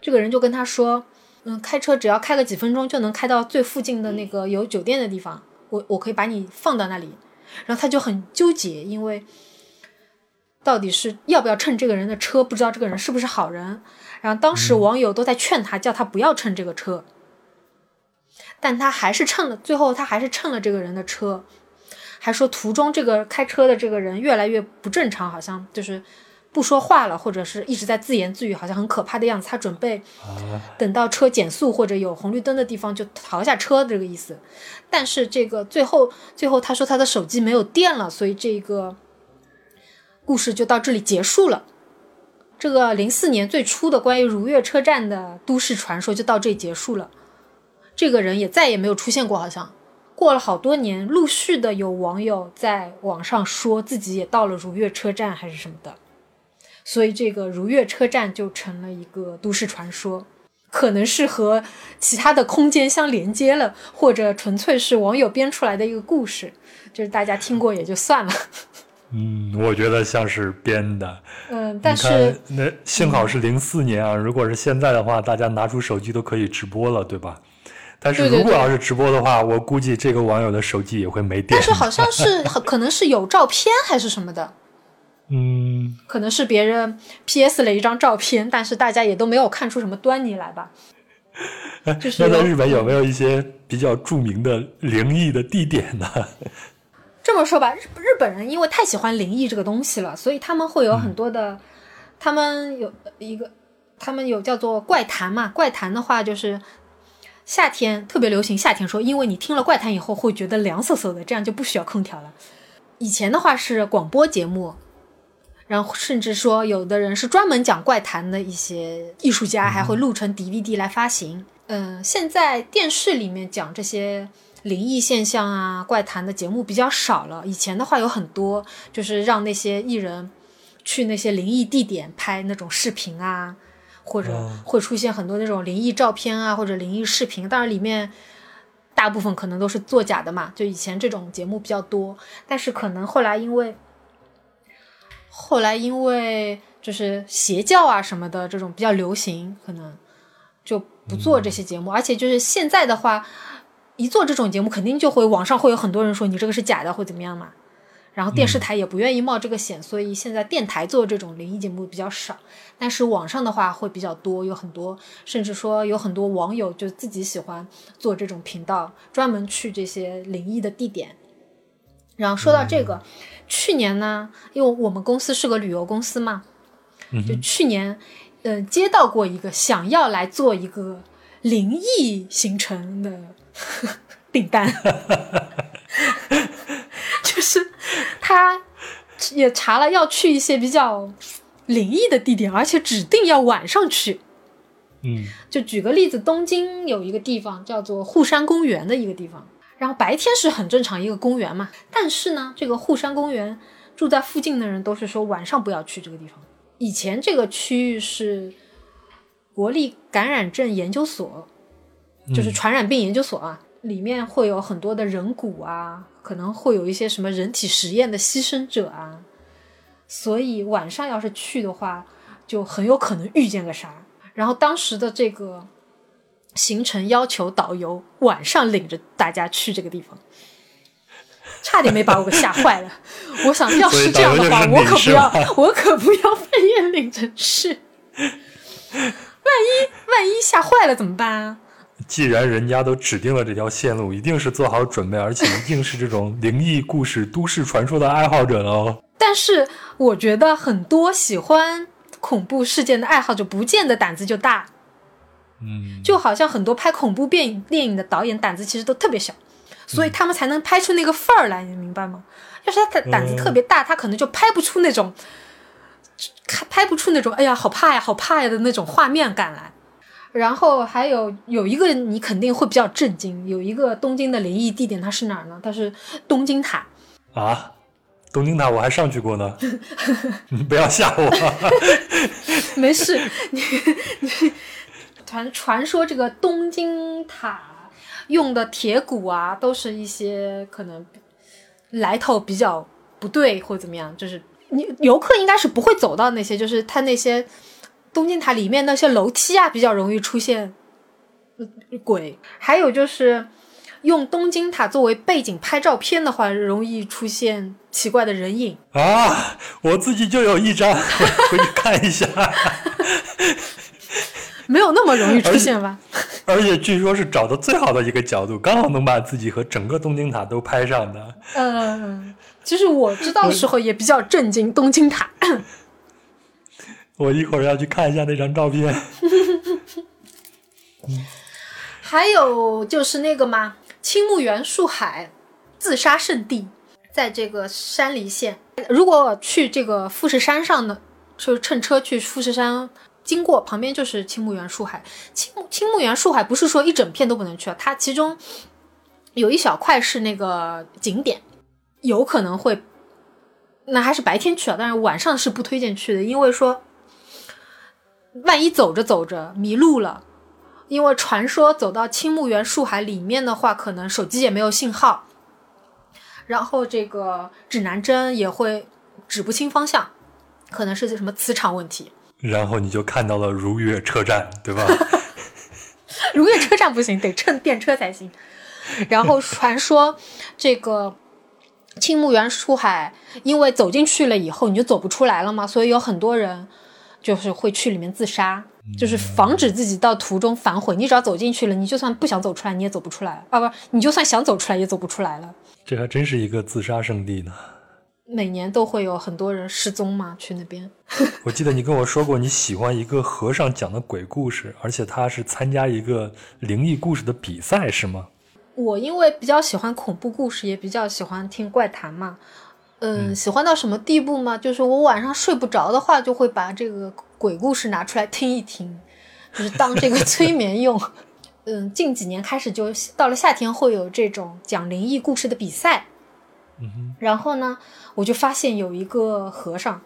这个人就跟他说：“嗯，开车只要开个几分钟就能开到最附近的那个有酒店的地方，我我可以把你放到那里。”然后他就很纠结，因为到底是要不要乘这个人的车，不知道这个人是不是好人。然后当时网友都在劝他，叫他不要乘这个车，但他还是乘了，最后他还是乘了这个人的车。还说途中这个开车的这个人越来越不正常，好像就是不说话了，或者是一直在自言自语，好像很可怕的样子。他准备等到车减速或者有红绿灯的地方就逃下车这个意思。但是这个最后最后他说他的手机没有电了，所以这个故事就到这里结束了。这个零四年最初的关于如月车站的都市传说就到这里结束了。这个人也再也没有出现过，好像。过了好多年，陆续的有网友在网上说自己也到了如月车站还是什么的，所以这个如月车站就成了一个都市传说，可能是和其他的空间相连接了，或者纯粹是网友编出来的一个故事，就是大家听过也就算了。嗯，我觉得像是编的。嗯，但是那幸好是零四年啊，如果是现在的话，大家拿出手机都可以直播了，对吧？但是如果要是直播的话，我估计这个网友的手机也会没电。但是好像 是可能是有照片还是什么的，嗯，可能是别人 PS 了一张照片，但是大家也都没有看出什么端倪来吧。就是那在日本有没有一些比较著名的灵异的地点呢？这么说吧，日日本人因为太喜欢灵异这个东西了，所以他们会有很多的，他们有一个，他们有叫做怪谈嘛。怪谈的话就是夏天特别流行，夏天说，因为你听了怪谈以后会觉得凉飕飕的，这样就不需要空调了。以前的话是广播节目，然后甚至说有的人是专门讲怪谈的一些艺术家，还会录成 DVD 来发行。嗯，现在电视里面讲这些灵异现象啊、怪谈的节目比较少了。以前的话有很多，就是让那些艺人去那些灵异地点拍那种视频啊，或者会出现很多那种灵异照片啊，或者灵异视频。当然里面。大部分可能都是作假的嘛，就以前这种节目比较多，但是可能后来因为，后来因为就是邪教啊什么的这种比较流行，可能就不做这些节目。而且就是现在的话，一做这种节目，肯定就会网上会有很多人说你这个是假的或怎么样嘛。然后电视台也不愿意冒这个险，所以现在电台做这种灵异节目比较少。但是网上的话会比较多，有很多，甚至说有很多网友就自己喜欢做这种频道，专门去这些灵异的地点。然后说到这个，去年呢，因为我们公司是个旅游公司嘛，就去年，嗯，接到过一个想要来做一个灵异行程的 订单。就是他也查了，要去一些比较灵异的地点，而且指定要晚上去。嗯，就举个例子，东京有一个地方叫做户山公园的一个地方，然后白天是很正常一个公园嘛，但是呢，这个户山公园住在附近的人都是说晚上不要去这个地方。以前这个区域是国立感染症研究所，就是传染病研究所啊。里面会有很多的人骨啊，可能会有一些什么人体实验的牺牲者啊，所以晚上要是去的话，就很有可能遇见个啥。然后当时的这个行程要求导游晚上领着大家去这个地方，差点没把我给吓坏了。我想要是这样的话，我可不要，我可不要半夜领着去，万一万一吓坏了怎么办啊？既然人家都指定了这条线路，一定是做好准备，而且一定是这种灵异故事、都市传说的爱好者喽。但是我觉得很多喜欢恐怖事件的爱好者，不见得胆子就大。嗯，就好像很多拍恐怖电影电影的导演胆子其实都特别小，所以他们才能拍出那个范儿来，你明白吗？要是他胆子特别大，他可能就拍不出那种，拍拍不出那种哎呀好怕呀好怕呀的那种画面感来。然后还有有一个你肯定会比较震惊，有一个东京的灵异地点，它是哪儿呢？它是东京塔啊！东京塔我还上去过呢，你不要吓我。没事，你 你传传说这个东京塔用的铁骨啊，都是一些可能来头比较不对或怎么样，就是你游客应该是不会走到那些，就是它那些。东京塔里面那些楼梯啊，比较容易出现鬼。还有就是用东京塔作为背景拍照片的话，容易出现奇怪的人影啊！我自己就有一张，回去看一下。没有那么容易出现吧？而且据说是找的最好的一个角度，刚好能把自己和整个东京塔都拍上的。嗯，其实我知道的时候也比较震惊，东京塔。我一会儿要去看一下那张照片。还有就是那个嘛，青木原树海自杀圣地，在这个山梨县。如果去这个富士山上呢，就乘车去富士山，经过旁边就是青木原树海。青木青木原树海不是说一整片都不能去啊，它其中有一小块是那个景点，有可能会，那还是白天去啊，但是晚上是不推荐去的，因为说。万一走着走着迷路了，因为传说走到青木原树海里面的话，可能手机也没有信号，然后这个指南针也会指不清方向，可能是什么磁场问题。然后你就看到了如月车站，对吧？如月车站不行，得乘电车才行。然后传说这个青木原树海，因为走进去了以后你就走不出来了嘛，所以有很多人。就是会去里面自杀，就是防止自己到途中反悔。你只要走进去了，你就算不想走出来，你也走不出来啊！不，你就算想走出来，也走不出来了。这还真是一个自杀圣地呢。每年都会有很多人失踪嘛，去那边。我记得你跟我说过，你喜欢一个和尚讲的鬼故事，而且他是参加一个灵异故事的比赛，是吗？我因为比较喜欢恐怖故事，也比较喜欢听怪谈嘛。嗯，喜欢到什么地步吗？就是我晚上睡不着的话，就会把这个鬼故事拿出来听一听，就是当这个催眠用。嗯，近几年开始就到了夏天会有这种讲灵异故事的比赛。嗯然后呢，我就发现有一个和尚，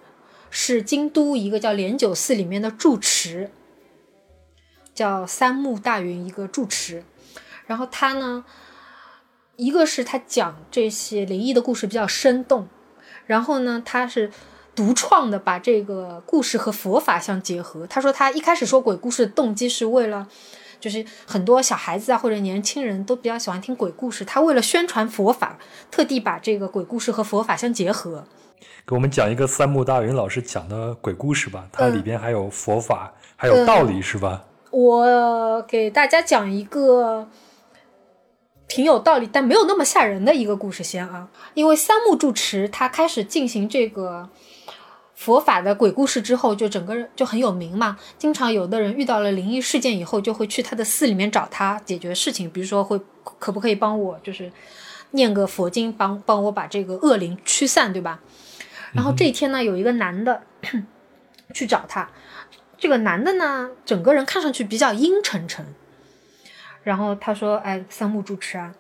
是京都一个叫莲九寺里面的住持，叫三木大云一个住持。然后他呢，一个是他讲这些灵异的故事比较生动，然后呢，他是独创的把这个故事和佛法相结合。他说他一开始说鬼故事的动机是为了。就是很多小孩子啊，或者年轻人都比较喜欢听鬼故事。他为了宣传佛法，特地把这个鬼故事和佛法相结合。给我们讲一个三木大云老师讲的鬼故事吧，它里边还有佛法，还有道理，是吧？我给大家讲一个挺有道理，但没有那么吓人的一个故事先啊。因为三木住持他开始进行这个。佛法的鬼故事之后，就整个人就很有名嘛。经常有的人遇到了灵异事件以后，就会去他的寺里面找他解决事情。比如说，会可不可以帮我，就是念个佛经，帮帮我把这个恶灵驱散，对吧？然后这一天呢，有一个男的去找他。这个男的呢，整个人看上去比较阴沉沉。然后他说：“哎，三木主持啊，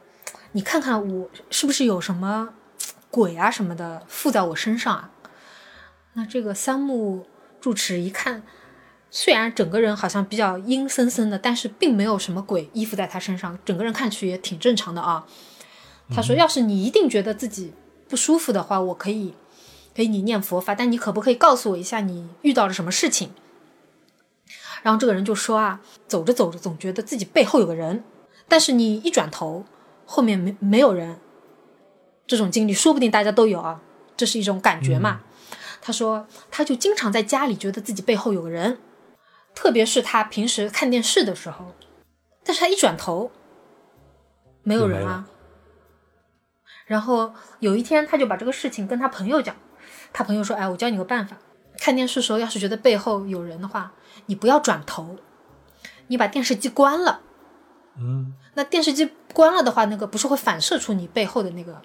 你看看我是不是有什么鬼啊什么的附在我身上啊？”那这个三木住持一看，虽然整个人好像比较阴森森的，但是并没有什么鬼依附在他身上，整个人看去也挺正常的啊。他说：“要是你一定觉得自己不舒服的话，我可以给你念佛法，但你可不可以告诉我一下你遇到了什么事情？”然后这个人就说：“啊，走着走着总觉得自己背后有个人，但是你一转头，后面没没有人。这种经历说不定大家都有啊，这是一种感觉嘛。”他说，他就经常在家里觉得自己背后有个人，特别是他平时看电视的时候，但是他一转头，没有人啊。然后有一天，他就把这个事情跟他朋友讲，他朋友说：“哎，我教你个办法，看电视时候要是觉得背后有人的话，你不要转头，你把电视机关了。嗯，那电视机关了的话，那个不是会反射出你背后的那个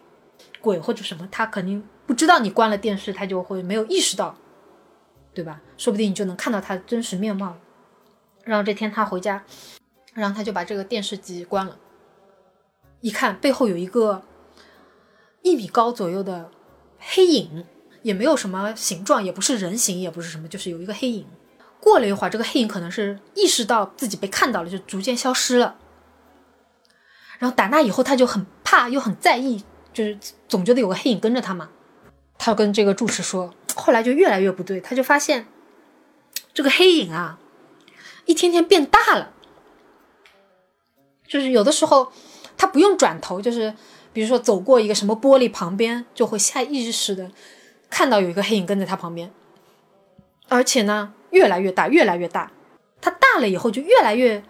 鬼或者什么？他肯定。”不知道你关了电视，他就会没有意识到，对吧？说不定你就能看到他的真实面貌。然后这天他回家，然后他就把这个电视机关了，一看背后有一个一米高左右的黑影，也没有什么形状，也不是人形，也不是什么，就是有一个黑影。过了一会儿，这个黑影可能是意识到自己被看到了，就逐渐消失了。然后打那以后，他就很怕又很在意，就是总觉得有个黑影跟着他嘛。他跟这个住持说，后来就越来越不对，他就发现这个黑影啊，一天天变大了。就是有的时候他不用转头，就是比如说走过一个什么玻璃旁边，就会下意识的看到有一个黑影跟在他旁边，而且呢越来越大，越来越大。他大了以后就越来越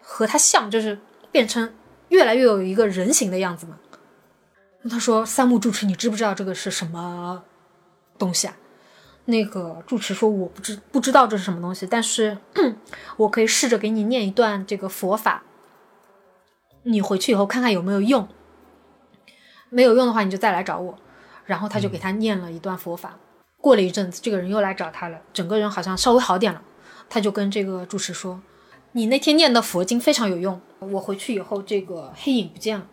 和他像，就是变成越来越有一个人形的样子嘛。他说：“三木住持，你知不知道这个是什么东西啊？”那个住持说：“我不知不知道这是什么东西，但是 我可以试着给你念一段这个佛法，你回去以后看看有没有用。没有用的话，你就再来找我。”然后他就给他念了一段佛法。过了一阵子，这个人又来找他了，整个人好像稍微好点了。他就跟这个住持说：“你那天念的佛经非常有用，我回去以后这个黑影不见了。”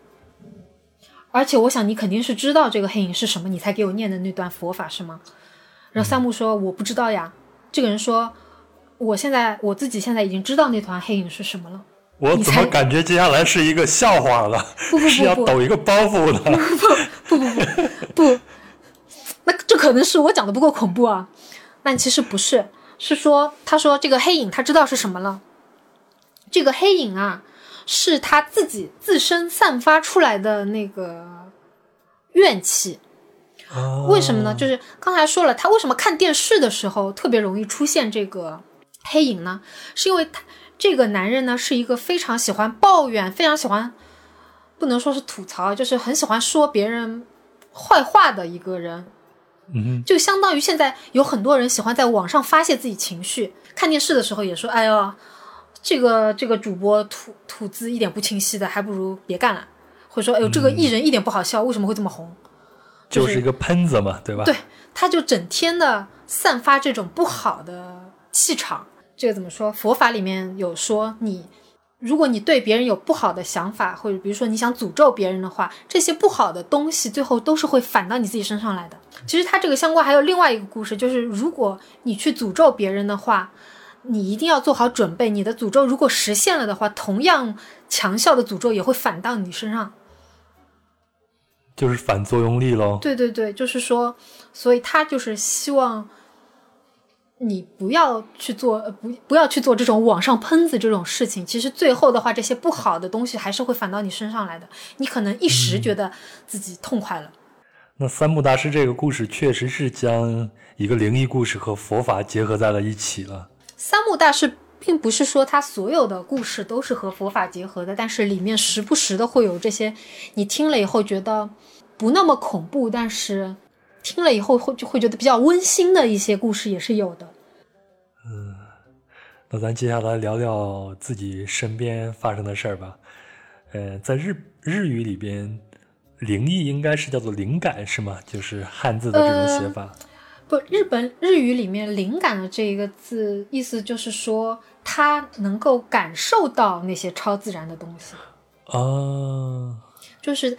而且我想你肯定是知道这个黑影是什么，你才给我念的那段佛法是吗？然后三木说我不知道呀。这个人说我现在我自己现在已经知道那团黑影是什么了。我怎么感觉接下来是一个笑话了？不不不，是要抖一个包袱了？不不不不不，那这可能是我讲的不够恐怖啊。但其实不是，是说他说这个黑影他知道是什么了。这个黑影啊。是他自己自身散发出来的那个怨气，为什么呢？就是刚才说了，他为什么看电视的时候特别容易出现这个黑影呢？是因为他这个男人呢是一个非常喜欢抱怨，非常喜欢，不能说是吐槽，就是很喜欢说别人坏话的一个人。嗯就相当于现在有很多人喜欢在网上发泄自己情绪，看电视的时候也说：“哎呦，这个这个主播吐吐字一点不清晰的，还不如别干了。”或者说：“哎呦，这个艺人一点不好笑，为什么会这么红？”就是一个喷子嘛，对吧？对，他就整天的散发这种不好的气场。这个怎么说？佛法里面有说，你如果你对别人有不好的想法，或者比如说你想诅咒别人的话，这些不好的东西最后都是会反到你自己身上来的。其实它这个相关还有另外一个故事，就是如果你去诅咒别人的话，你一定要做好准备，你的诅咒如果实现了的话，同样强效的诅咒也会反到你身上。就是反作用力喽。对对对，就是说，所以他就是希望你不要去做，呃不不要去做这种网上喷子这种事情。其实最后的话，这些不好的东西还是会反到你身上来的。你可能一时觉得自己痛快了。那三木大师这个故事确实是将一个灵异故事和佛法结合在了一起了。三木大师并不是说他所有的故事都是和佛法结合的，但是里面时不时的会有这些你听了以后觉得不那么恐怖，但是听了以后会就会觉得比较温馨的一些故事也是有的。嗯那咱接下来聊聊自己身边发生的事儿吧。呃，在日日语里边，灵异应该是叫做灵感是吗？就是汉字的这种写法。不，日本日语里面“灵感”的这一个字，意思就是说他能够感受到那些超自然的东西。啊，就是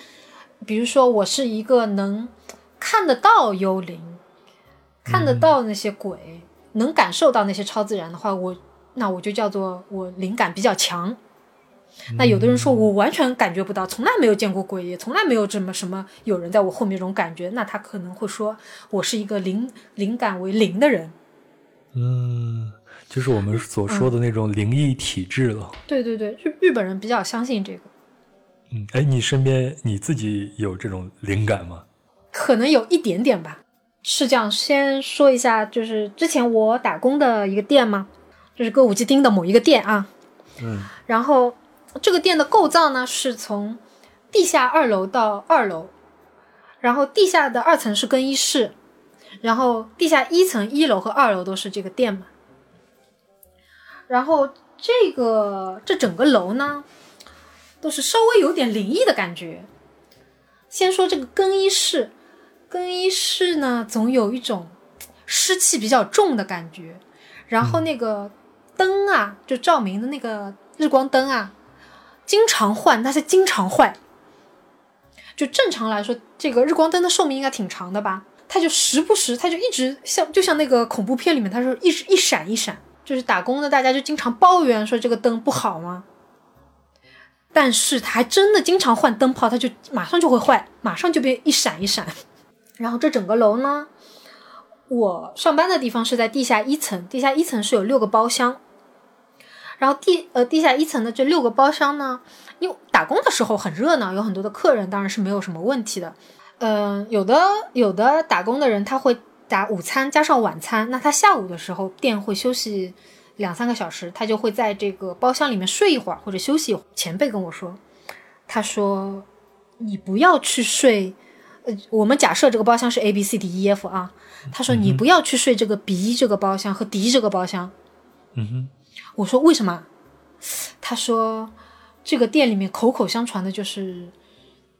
比如说，我是一个能看得到幽灵、看得到那些鬼、能感受到那些超自然的话，我那我就叫做我灵感比较强。那有的人说我完全感觉不到，从来没有见过鬼，也从来没有这么什么有人在我后面这种感觉，那他可能会说我是一个灵灵感为零的人。嗯，就是我们所说的那种灵异体质了。对对对，日日本人比较相信这个，嗯，哎，你身边你自己有这种灵感吗？可能有一点点吧。是这样，先说一下，就是之前我打工的一个店嘛，就是歌舞伎町的某一个店啊。嗯然后这个店的构造呢，是从地下二楼到二楼，然后地下的二层是更衣室，然后地下一层一楼和二楼都是这个店嘛。然后这个这整个楼呢，都是稍微有点灵异的感觉。先说这个更衣室，更衣室呢总有一种湿气比较重的感觉，然后那个灯啊，就照明的那个日光灯啊，经常换，但是经常坏。就正常来说，这个日光灯的寿命应该挺长的吧？它就时不时，它就一直像，就像那个恐怖片里面，它是一直一闪一闪。就是打工的大家就经常抱怨说这个灯不好吗？但是它还真的经常换灯泡，它就马上就会坏，马上就变一闪一闪。然后这整个楼呢，我上班的地方是在地下一层，地下一层是有六个包厢。然后地呃地下一层的这六个包厢呢，因为打工的时候很热闹，有很多的客人，当然是没有什么问题的。嗯、有的有的打工的人他会打午餐加上晚餐，那他下午的时候店会休息两三个小时，他就会在这个包厢里面睡一会儿或者休息一会儿。前辈跟我说，他说你不要去睡，呃，我们假设这个包厢是 A B C D E F 啊，他说你不要去睡这个 B 这个包厢和 D 这个包厢。嗯哼，我说为什么？他说这个店里面口口相传的就是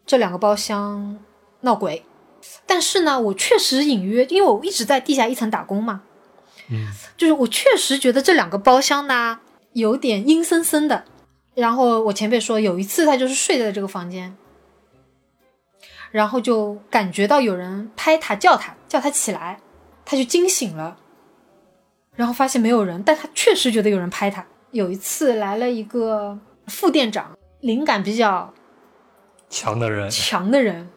这两个包厢闹鬼，但是呢，我确实隐约，因为我一直在地下一层打工嘛，嗯，就是我确实觉得这两个包厢呢有点阴森森的。然后我前辈说有一次他就是睡在这个房间，然后就感觉到有人拍他叫他叫他起来，他就惊醒了。然后发现没有人，但他确实觉得有人拍他。有一次来了一个副店长，灵感比较强的人，强的人，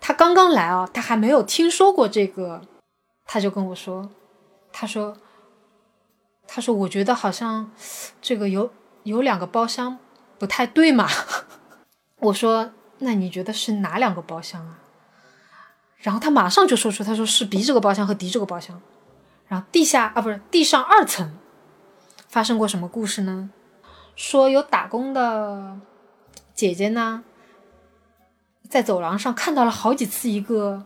他刚刚来啊，他还没有听说过这个，他就跟我说，他说，他说我觉得好像这个有有两个包厢不太对嘛。我说那你觉得是哪两个包厢啊？然后他马上就说出，他说是 B 这个包厢和 D 这个包厢。然后地下啊不是地上二层发生过什么故事呢？说有打工的姐姐呢，在走廊上看到了好几次一个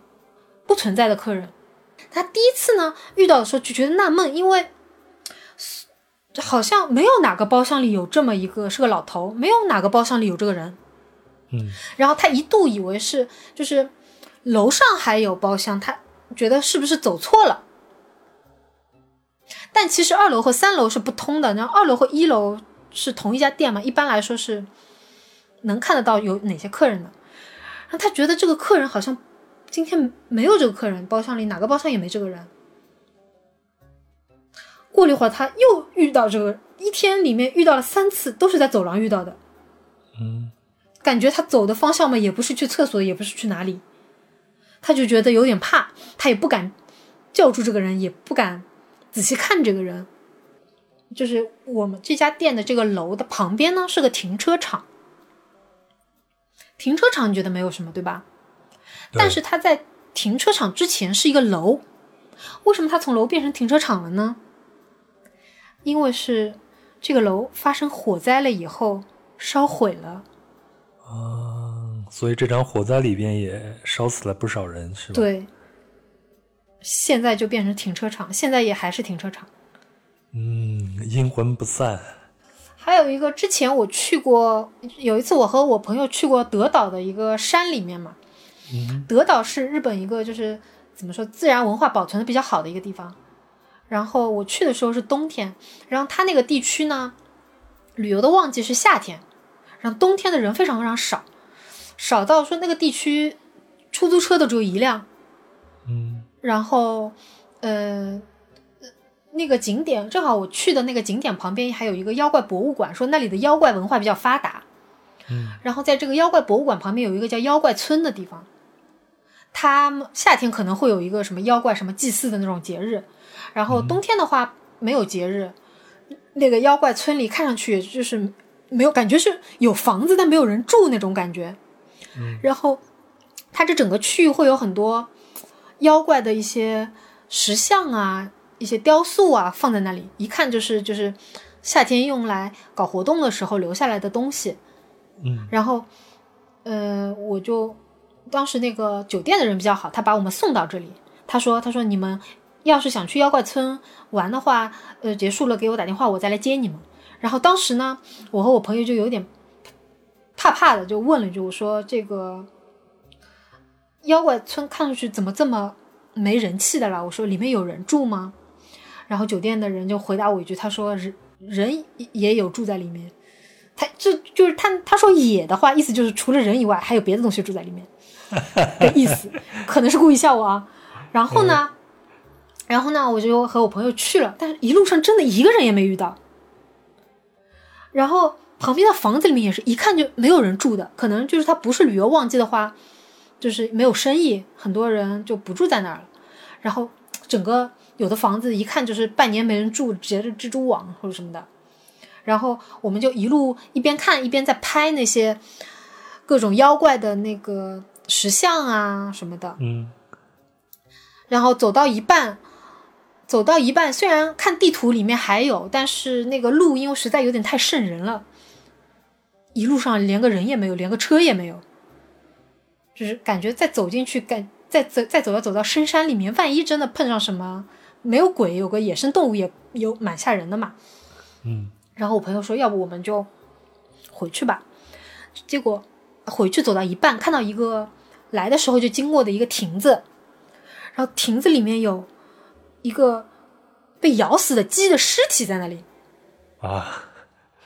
不存在的客人。她第一次呢遇到的时候就觉得纳闷，因为好像没有哪个包厢里有这么一个是个老头，没有哪个包厢里有这个人。嗯，然后他一度以为是就是楼上还有包厢，他觉得是不是走错了？但其实二楼和三楼是不通的，然后二楼和一楼是同一家店嘛，一般来说是能看得到有哪些客人的。然后他觉得这个客人好像今天没有这个客人，包厢里哪个包厢也没这个人。过了一会儿，他又遇到这个，一天里面遇到了三次，都是在走廊遇到的。嗯，感觉他走的方向嘛，也不是去厕所，也不是去哪里，他就觉得有点怕，他也不敢叫住这个人，也不敢仔细看这个人。就是我们这家店的这个楼的旁边呢，是个停车场。停车场你觉得没有什么，对吧？对但是他在停车场之前是一个楼，为什么他从楼变成停车场了呢？因为是这个楼发生火灾了以后烧毁了。啊，所以这场火灾里边也烧死了不少人，是吧？，对，现在就变成停车场，现在也还是停车场。嗯，阴魂不散。还有一个，之前我去过，有一次我和我朋友去过德岛的一个山里面嘛。嗯德岛是日本一个就是怎么说自然文化保存的比较好的一个地方。然后我去的时候是冬天，然后它那个地区呢，旅游的旺季是夏天，然后冬天的人非常非常少，少到说那个地区出租车都只有一辆。嗯然后，呃，那个景点正好我去的那个景点旁边还有一个妖怪博物馆，说那里的妖怪文化比较发达。嗯然后在这个妖怪博物馆旁边有一个叫妖怪村的地方，他们夏天可能会有一个什么妖怪什么祭祀的那种节日，然后冬天的话没有节日。那个妖怪村里看上去就是没有感觉是有房子但没有人住那种感觉。嗯然后它这整个区域会有很多妖怪的一些石像啊、一些雕塑啊放在那里，一看就是就是夏天用来搞活动的时候留下来的东西。嗯然后，呃，我就当时那个酒店的人比较好，他把我们送到这里。他说：“他说你们要是想去妖怪村玩的话，呃，结束了给我打电话，我再来接你们。”然后当时呢，我和我朋友就有点怕怕的，就问了一句：“我说这个妖怪村看上去怎么这么没人气的啦？我说里面有人住吗？”然后酒店的人就回答我一句：“他说人人也有住在里面。”他这就是他他说野的话，意思就是除了人以外，还有别的东西住在里面 的意思，可能是故意吓我啊。然后呢，然后呢，我就和我朋友去了，但是一路上真的一个人也没遇到。然后旁边的房子里面也是一看就没有人住的，可能就是他不是旅游旺季的话，就是没有生意，很多人就不住在那儿了。然后整个有的房子一看就是半年没人住，结着蜘蛛网或者什么的。然后我们就一路一边看一边在拍那些各种妖怪的那个石像啊什么的。嗯然后走到一半，走到一半，虽然看地图里面还有，但是那个路因为实在有点太瘆人了，一路上连个人也没有，连个车也没有，就是感觉再走进去，感再走再走要走到深山里面，万一真的碰上什么没有鬼，有个野生动物也有蛮吓人的嘛。嗯然后我朋友说，要不我们就回去吧。结果回去走到一半，看到一个来的时候就经过的一个亭子，然后亭子里面有一个被咬死的鸡的尸体在那里。啊，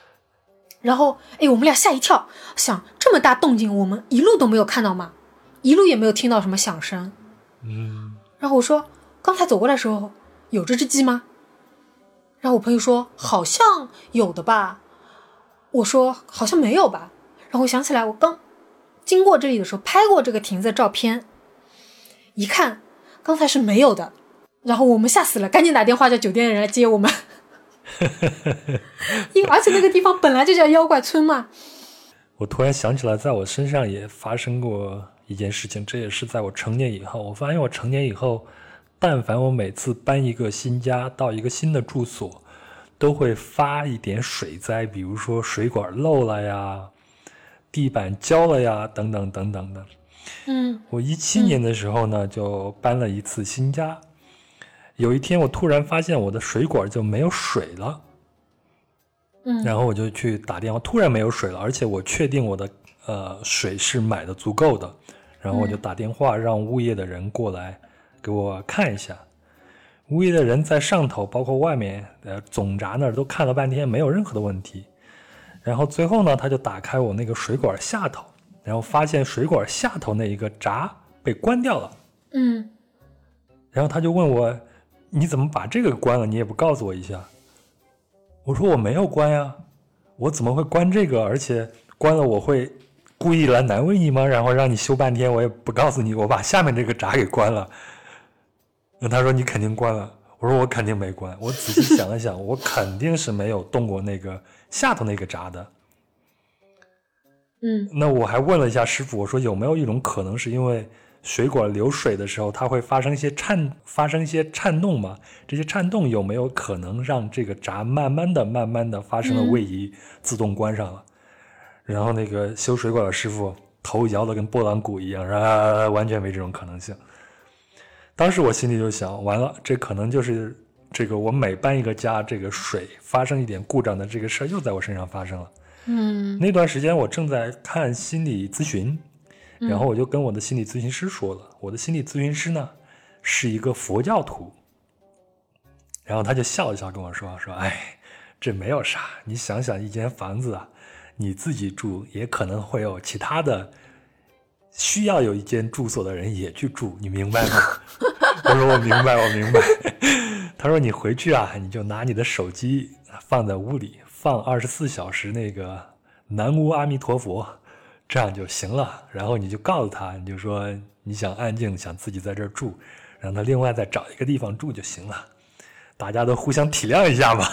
然后，哎，我们俩吓一跳，想这么大动静，我们一路都没有看到吗？一路也没有听到什么响声。嗯然后我说，刚才走过来的时候有这只鸡吗？然后我朋友说好像有的吧，我说好像没有吧。然后我想起来，我刚经过这里的时候拍过这个亭子的照片，一看刚才是没有的。然后我们吓死了，赶紧打电话叫酒店的人来接我们。因为而且那个地方本来就叫妖怪村嘛。我突然想起来，在我身上也发生过一件事情，这也是在我成年以后。我发现我成年以后，但凡我每次搬一个新家到一个新的住所，都会发一点水灾，比如说水管漏了呀，地板焦了呀，等等等等的。嗯我一七年的时候呢，就搬了一次新家。有一天，我突然发现我的水管就没有水了，嗯然后我就去打电话，突然没有水了，而且我确定我的呃水是买的足够的，然后我就打电话让物业的人过来给我看一下。物业的人在上头，包括外面，呃，总闸那儿都看了半天，没有任何的问题。然后最后呢，他就打开我那个水管下头，然后发现水管下头那一个闸被关掉了。嗯然后他就问我：“你怎么把这个关了？你也不告诉我一下。”我说：“我没有关呀，我怎么会关这个？而且关了我会故意来难为你吗？然后让你修半天，我也不告诉你，我把下面这个闸给关了。”那他说：“你肯定关了。”我说：“我肯定没关。”我仔细想了想，我肯定是没有动过那个下头那个闸的。嗯那我还问了一下师傅，我说有没有一种可能是因为水管流水的时候，它会发生一些颤发生一些颤动嘛？这些颤动有没有可能让这个闸慢慢的、慢慢的发生了位移，自动关上了？然后那个修水管的师傅头摇的跟拨浪鼓一样，啊，完全没这种可能性。当时我心里就想，完了，这可能就是这个我每搬一个家，这个水发生一点故障的这个事儿又在我身上发生了。嗯那段时间我正在看心理咨询，然后我就跟我的心理咨询师说了，我的心理咨询师呢是一个佛教徒，然后他就笑了笑跟我说说，哎，这没有啥，你想想一间房子啊，你自己住也可能会有其他的需要有一间住所的人也去住，你明白吗？我说我明白，我明白。他说你回去啊，你就拿你的手机放在屋里，放二十四小时那个南无阿弥陀佛，这样就行了。然后你就告诉他，你就说你想安静，想自己在这儿住，让他另外再找一个地方住就行了。大家都互相体谅一下嘛。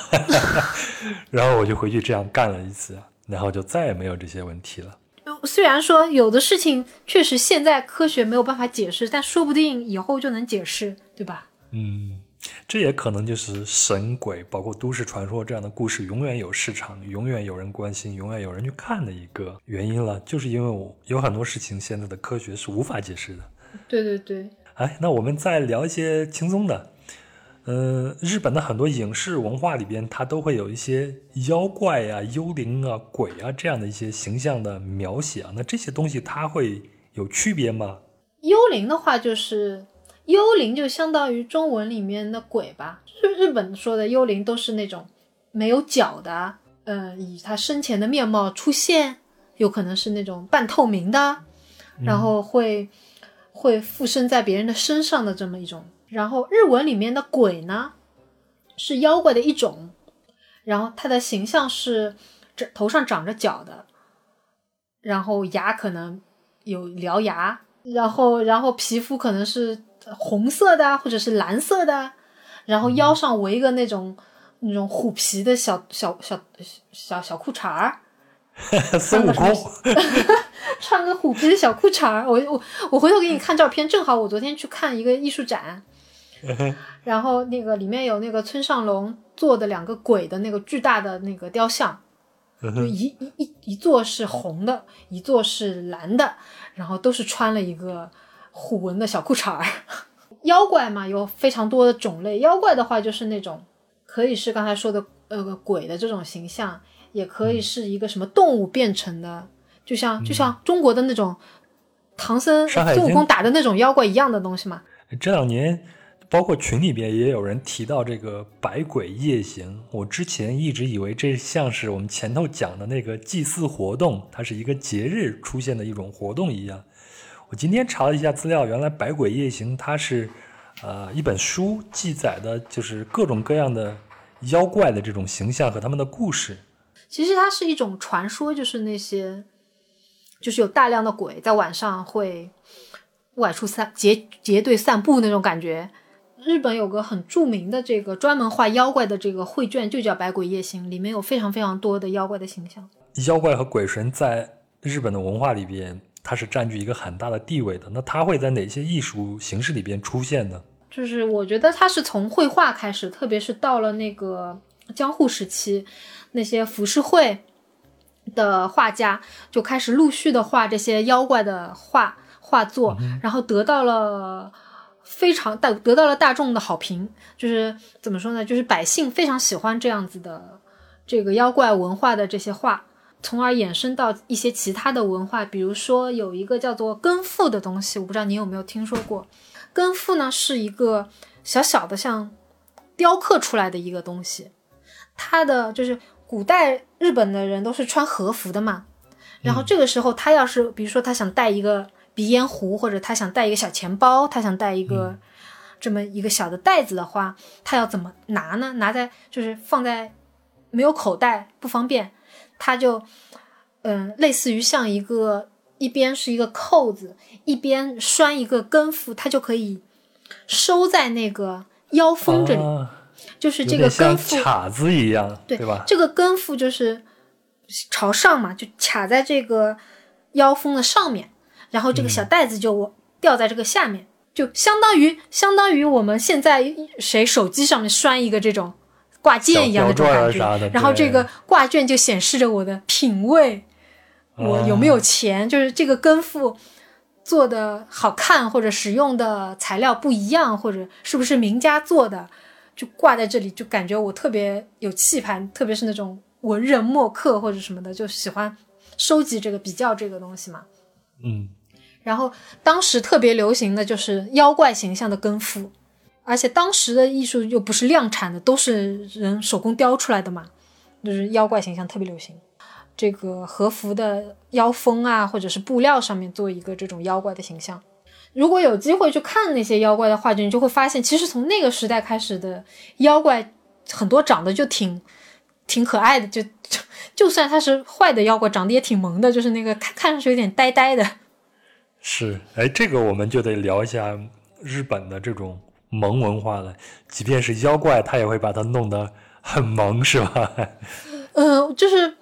然后我就回去这样干了一次，然后就再也没有这些问题了。虽然说有的事情确实现在科学没有办法解释，但说不定以后就能解释，对吧？嗯，这也可能就是神鬼，包括都市传说这样的故事永远有市场，永远有人关心，永远有人去看的一个原因了。就是因为我有很多事情现在的科学是无法解释的。对对对，哎，那我们再聊一些轻松的。呃，日本的很多影视文化里边，它都会有一些妖怪呀、幽灵啊、鬼啊这样的一些形象的描写啊。那这些东西它会有区别吗？幽灵的话就是幽灵，就相当于中文里面的鬼吧。日日本说的幽灵都是那种没有脚的，呃，以他生前的面貌出现，有可能是那种半透明的，然后会会附身在别人的身上的这么一种。然后日文里面的鬼呢，是妖怪的一种，然后它的形象是这头上长着角的，然后牙可能有獠牙，然后然后皮肤可能是红色的或者是蓝色的，然后腰上围一个那种那种虎皮的小小小小小裤衩儿，孙悟空，穿个虎皮的小裤衩儿。我我我回头给你看照片，正好我昨天去看一个艺术展，然后那个里面有那个村上隆做的两个鬼的那个巨大的那个雕像，就一一一一座是红的，一座是蓝的，然后都是穿了一个虎纹的小裤衩儿。妖怪嘛，有非常多的种类。妖怪的话，就是那种可以是刚才说的呃鬼的这种形象，也可以是一个什么动物变成的，就像就像中国的那种唐僧孙悟空打的那种妖怪一样的东西嘛。这两年，包括群里边也有人提到这个百鬼夜行。我之前一直以为这像是我们前头讲的那个祭祀活动，它是一个节日出现的一种活动一样。我今天查了一下资料，原来百鬼夜行它是，呃，一本书记载的，就是各种各样的妖怪的这种形象和他们的故事。其实它是一种传说，就是那些，就是有大量的鬼在晚上会外出散结结队散步那种感觉。日本有个很著名的这个专门画妖怪的这个绘卷，就叫《百鬼夜行》，里面有非常非常多的妖怪的形象。妖怪和鬼神在日本的文化里边，它是占据一个很大的地位的。那它会在哪些艺术形式里边出现呢？就是我觉得它是从绘画开始，特别是到了那个江户时期那些浮世绘的画家就开始陆续的画这些妖怪的画画作，然后得到了非常大得到了大众的好评，就是怎么说呢？就是百姓非常喜欢这样子的这个妖怪文化的这些画，从而衍生到一些其他的文化，比如说有一个叫做根付的东西，我不知道你有没有听说过。根付呢是一个小小的像雕刻出来的一个东西，它的就是古代日本的人都是穿和服的嘛，然后这个时候他要是比如说他想带一个鼻烟壶，或者他想带一个小钱包，他想带一个这么一个小的袋子的话，他要怎么拿呢？拿在就是放在没有口袋不方便，他就嗯类似于像一个。一边是一个扣子，一边拴一个根付，它就可以收在那个腰封这里，就是这个根付卡子一样，对吧？这个根付就是朝上嘛，就卡在这个腰封的上面，然后这个小袋子就掉在这个下面，就相当于相当于我们现在谁手机上面拴一个这种挂件一样的这种感觉，然后这个挂卷就显示着我的品味。我有没有钱？就是这个根付做的好看，或者使用的材料不一样，或者是不是名家做的，就挂在这里，就感觉我特别有气派。特别是那种文人墨客或者什么的，就喜欢收集这个比较这个东西嘛。嗯。然后当时特别流行的就是妖怪形象的根付，而且当时的艺术又不是量产的，都是人手工雕出来的嘛，就是妖怪形象特别流行。这个和服的腰封啊，或者是布料上面做一个这种妖怪的形象。如果有机会去看那些妖怪的画卷，你就会发现，其实从那个时代开始的妖怪，很多长得就挺挺可爱的，就就 就算他是坏的妖怪，长得也挺萌的，就是那个看看上去有点呆呆的。是，哎，这个我们就得聊一下日本的这种萌文化了。即便是妖怪，他也会把它弄得很萌，是吧？呃，就是。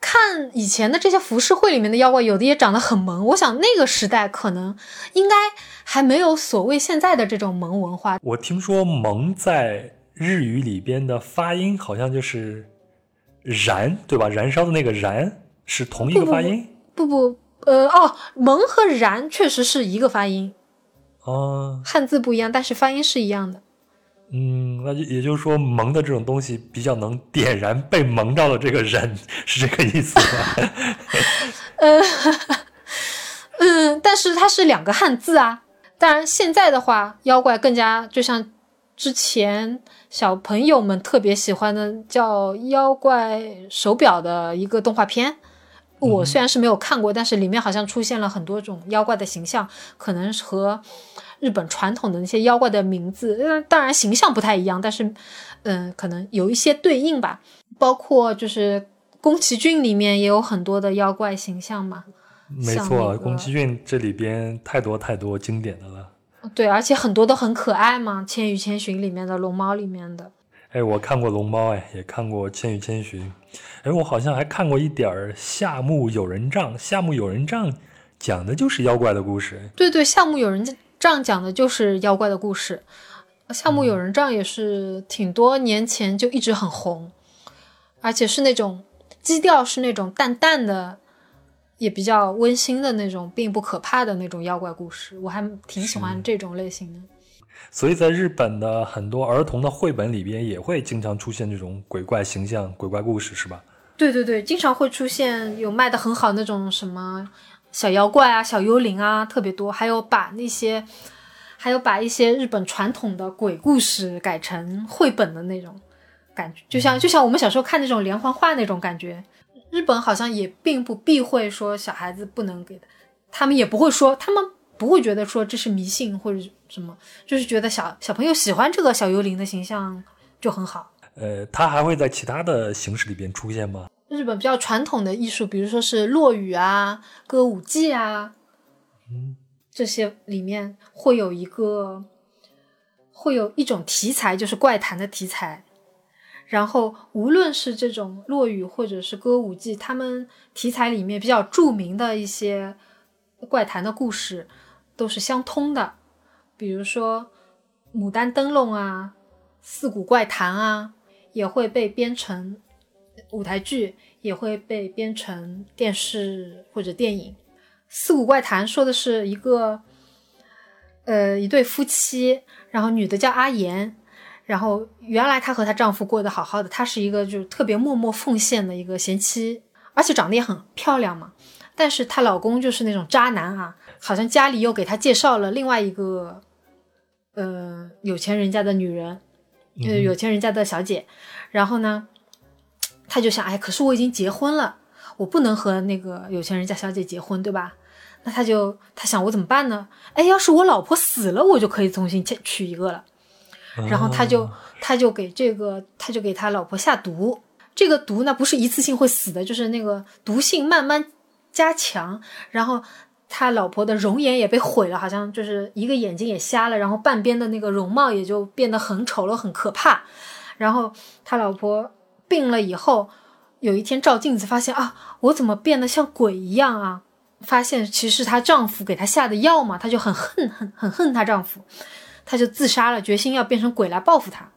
看以前的这些浮世绘里面的妖怪，有的也长得很萌。我想那个时代可能应该还没有所谓现在的这种萌文化。我听说“萌”在日语里边的发音好像就是“燃”，对吧？燃烧的那个“燃”是同一个发音。不不，呃，哦，“萌”和“燃”确实是一个发音。哦，汉字不一样，但是发音是一样的。嗯，那就也就是说，萌的这种东西比较能点燃被萌到的这个人，是这个意思吗？呃，嗯，但是它是两个汉字啊。当然，现在的话，妖怪更加就像之前小朋友们特别喜欢的叫《妖怪手表》的一个动画片。我虽然是没有看过，但是里面好像出现了很多种妖怪的形象，可能是和。日本传统的那些妖怪的名字，嗯，当然形象不太一样，但是，嗯，可能有一些对应吧。包括就是宫崎骏里面也有很多的妖怪形象嘛。没错，宫崎骏这里边太多太多经典的了。对，而且很多都很可爱嘛，《千与千寻》里面的龙猫里面的。哎，我看过龙猫，哎，也看过《千与千寻》，哎，我好像还看过一点儿《夏目友人帐》，《夏目友人帐》讲的就是妖怪的故事。对对，《夏目友人帐》。讲的就是妖怪的故事，《夏目友人帐》也是挺多年前就一直很红，而且是那种基调是那种淡淡的，也比较温馨的那种，并不可怕的那种妖怪故事，我还挺喜欢这种类型的。所以在日本的很多儿童的绘本里边，也会经常出现这种鬼怪形象、鬼怪故事，是吧？对对对，经常会出现有卖的很好那种什么。小妖怪啊，小幽灵啊，特别多。还有把那些，还有把一些日本传统的鬼故事改成绘本的那种感觉，就像就像我们小时候看那种连环画那种感觉。日本好像也并不避讳说小孩子不能给的，他们也不会说，他们不会觉得说这是迷信或者什么，就是觉得小小朋友喜欢这个小幽灵的形象就很好。呃，他还会在其他的形式里边出现吗？日本比较传统的艺术，比如说是落雨啊、歌舞伎啊，嗯，这些里面会有一个，会有一种题材，就是怪谈的题材。然后无论是这种落雨或者是歌舞伎，他们题材里面比较著名的一些怪谈的故事都是相通的，比如说《牡丹灯笼》啊、《四谷怪谈》啊。也会被编成舞台剧，也会被编成电视或者电影。《四谷怪谈》说的是一个呃一对夫妻，然后女的叫阿言，然后原来她和她丈夫过得好好的，她是一个就是特别默默奉献的一个贤妻，而且长得也很漂亮嘛。但是她老公就是那种渣男啊，好像家里又给她介绍了另外一个。呃，有钱人家的女人，呃，有钱人家的小姐，然后呢，他就想，哎，可是我已经结婚了，我不能和那个有钱人家小姐结婚，对吧？那他就他想，我怎么办呢？哎，要是我老婆死了，我就可以重新娶一个了。然后他就他就给这个他就给他老婆下毒，这个毒呢不是一次性会死的，就是那个毒性慢慢加强，然后。他老婆的容颜也被毁了，好像就是一个眼睛也瞎了，然后半边的那个容貌也就变得很丑陋、很可怕。然后他老婆病了以后，有一天照镜子发现啊，我怎么变得像鬼一样啊？发现其实是她丈夫给她下的药嘛，她就很恨、很很恨她丈夫，她就自杀了，决心要变成鬼来报复他。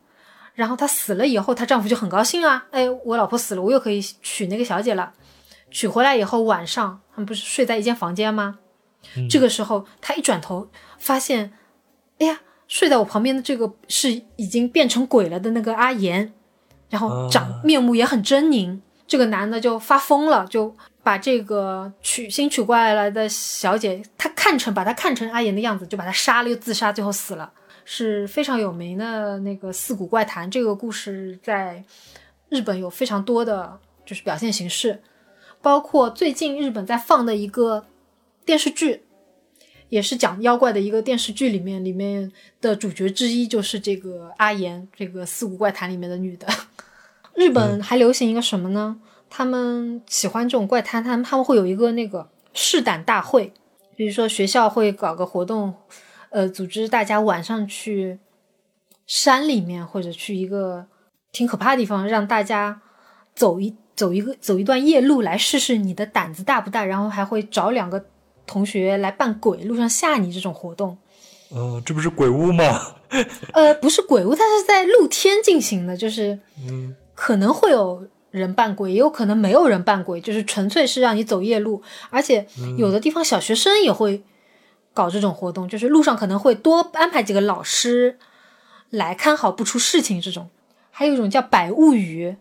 然后她死了以后，她丈夫就很高兴啊，哎，我老婆死了，我又可以娶那个小姐了。娶回来以后，晚上们不是睡在一间房间吗？这个时候，他一转头发现，哎呀，睡在我旁边的这个是已经变成鬼了的那个阿岩，然后长面目也很狰狞。这个男的就发疯了，就把这个娶新娶过来的小姐，他看成把她看成阿岩的样子，就把她杀了，又自杀，最后死了，是非常有名的那个四谷怪谈。这个故事在日本有非常多的就是表现形式。包括最近日本在放的一个电视剧，也是讲妖怪的一个电视剧，里面里面的主角之一就是这个阿岩，这个四谷怪谈里面的女的。日本还流行一个什么呢？他们喜欢这种怪谈，他们他们会有一个那个试胆大会，比如说学校会搞个活动，呃，组织大家晚上去山里面或者去一个挺可怕的地方，让大家走一。走一个走一段夜路来试试你的胆子大不大，然后还会找两个同学来扮鬼，路上吓你这种活动。呃，这不是鬼屋吗？呃，不是鬼屋，它是在露天进行的，就是嗯，可能会有人扮鬼，也有可能没有人扮鬼，就是纯粹是让你走夜路。而且有的地方小学生也会搞这种活动，就是路上可能会多安排几个老师来看好不出事情。这种还有一种叫百物语，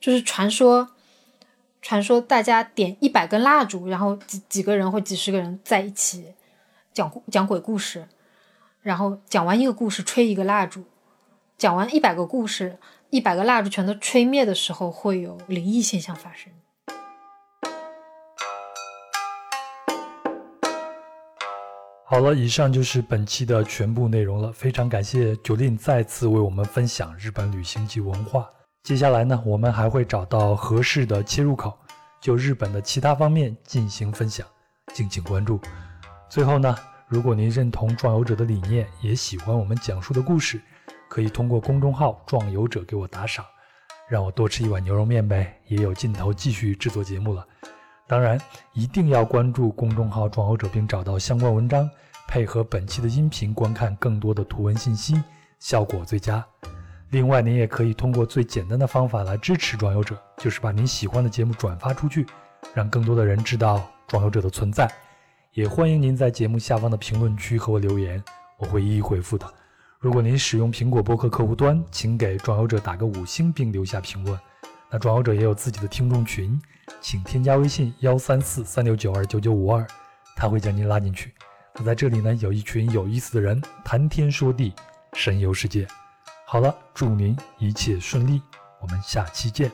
就是传说。传说大家点一百根蜡烛，然后几几个人或几十个人在一起讲讲鬼故事，然后讲完一个故事吹一个蜡烛，讲完一百个故事，一百个蜡烛全都吹灭的时候，会有灵异现象发生。好了，以上就是本期的全部内容了。非常感谢九令再次为我们分享日本旅行及文化。接下来呢，我们还会找到合适的切入口，就日本的其他方面进行分享，敬请关注。最后呢，如果您认同壮游者的理念，也喜欢我们讲述的故事，可以通过公众号“壮游者”给我打赏，让我多吃一碗牛肉面呗，也有劲头继续制作节目了。当然，一定要关注公众号“壮游者”，并找到相关文章，配合本期的音频观看更多的图文信息，效果最佳。另外，您也可以通过最简单的方法来支持装游者，就是把您喜欢的节目转发出去，让更多的人知道装游者的存在。也欢迎您在节目下方的评论区和我留言，我会一一回复的。如果您使用苹果播客客户端，请给装游者打个五星并留下评论。那装游者也有自己的听众群，请添加微信幺三四三六九二九九五二，他会将您拉进去。那在这里呢，有一群有意思的人谈天说地，神游世界。好了，祝您一切顺利，我们下期见。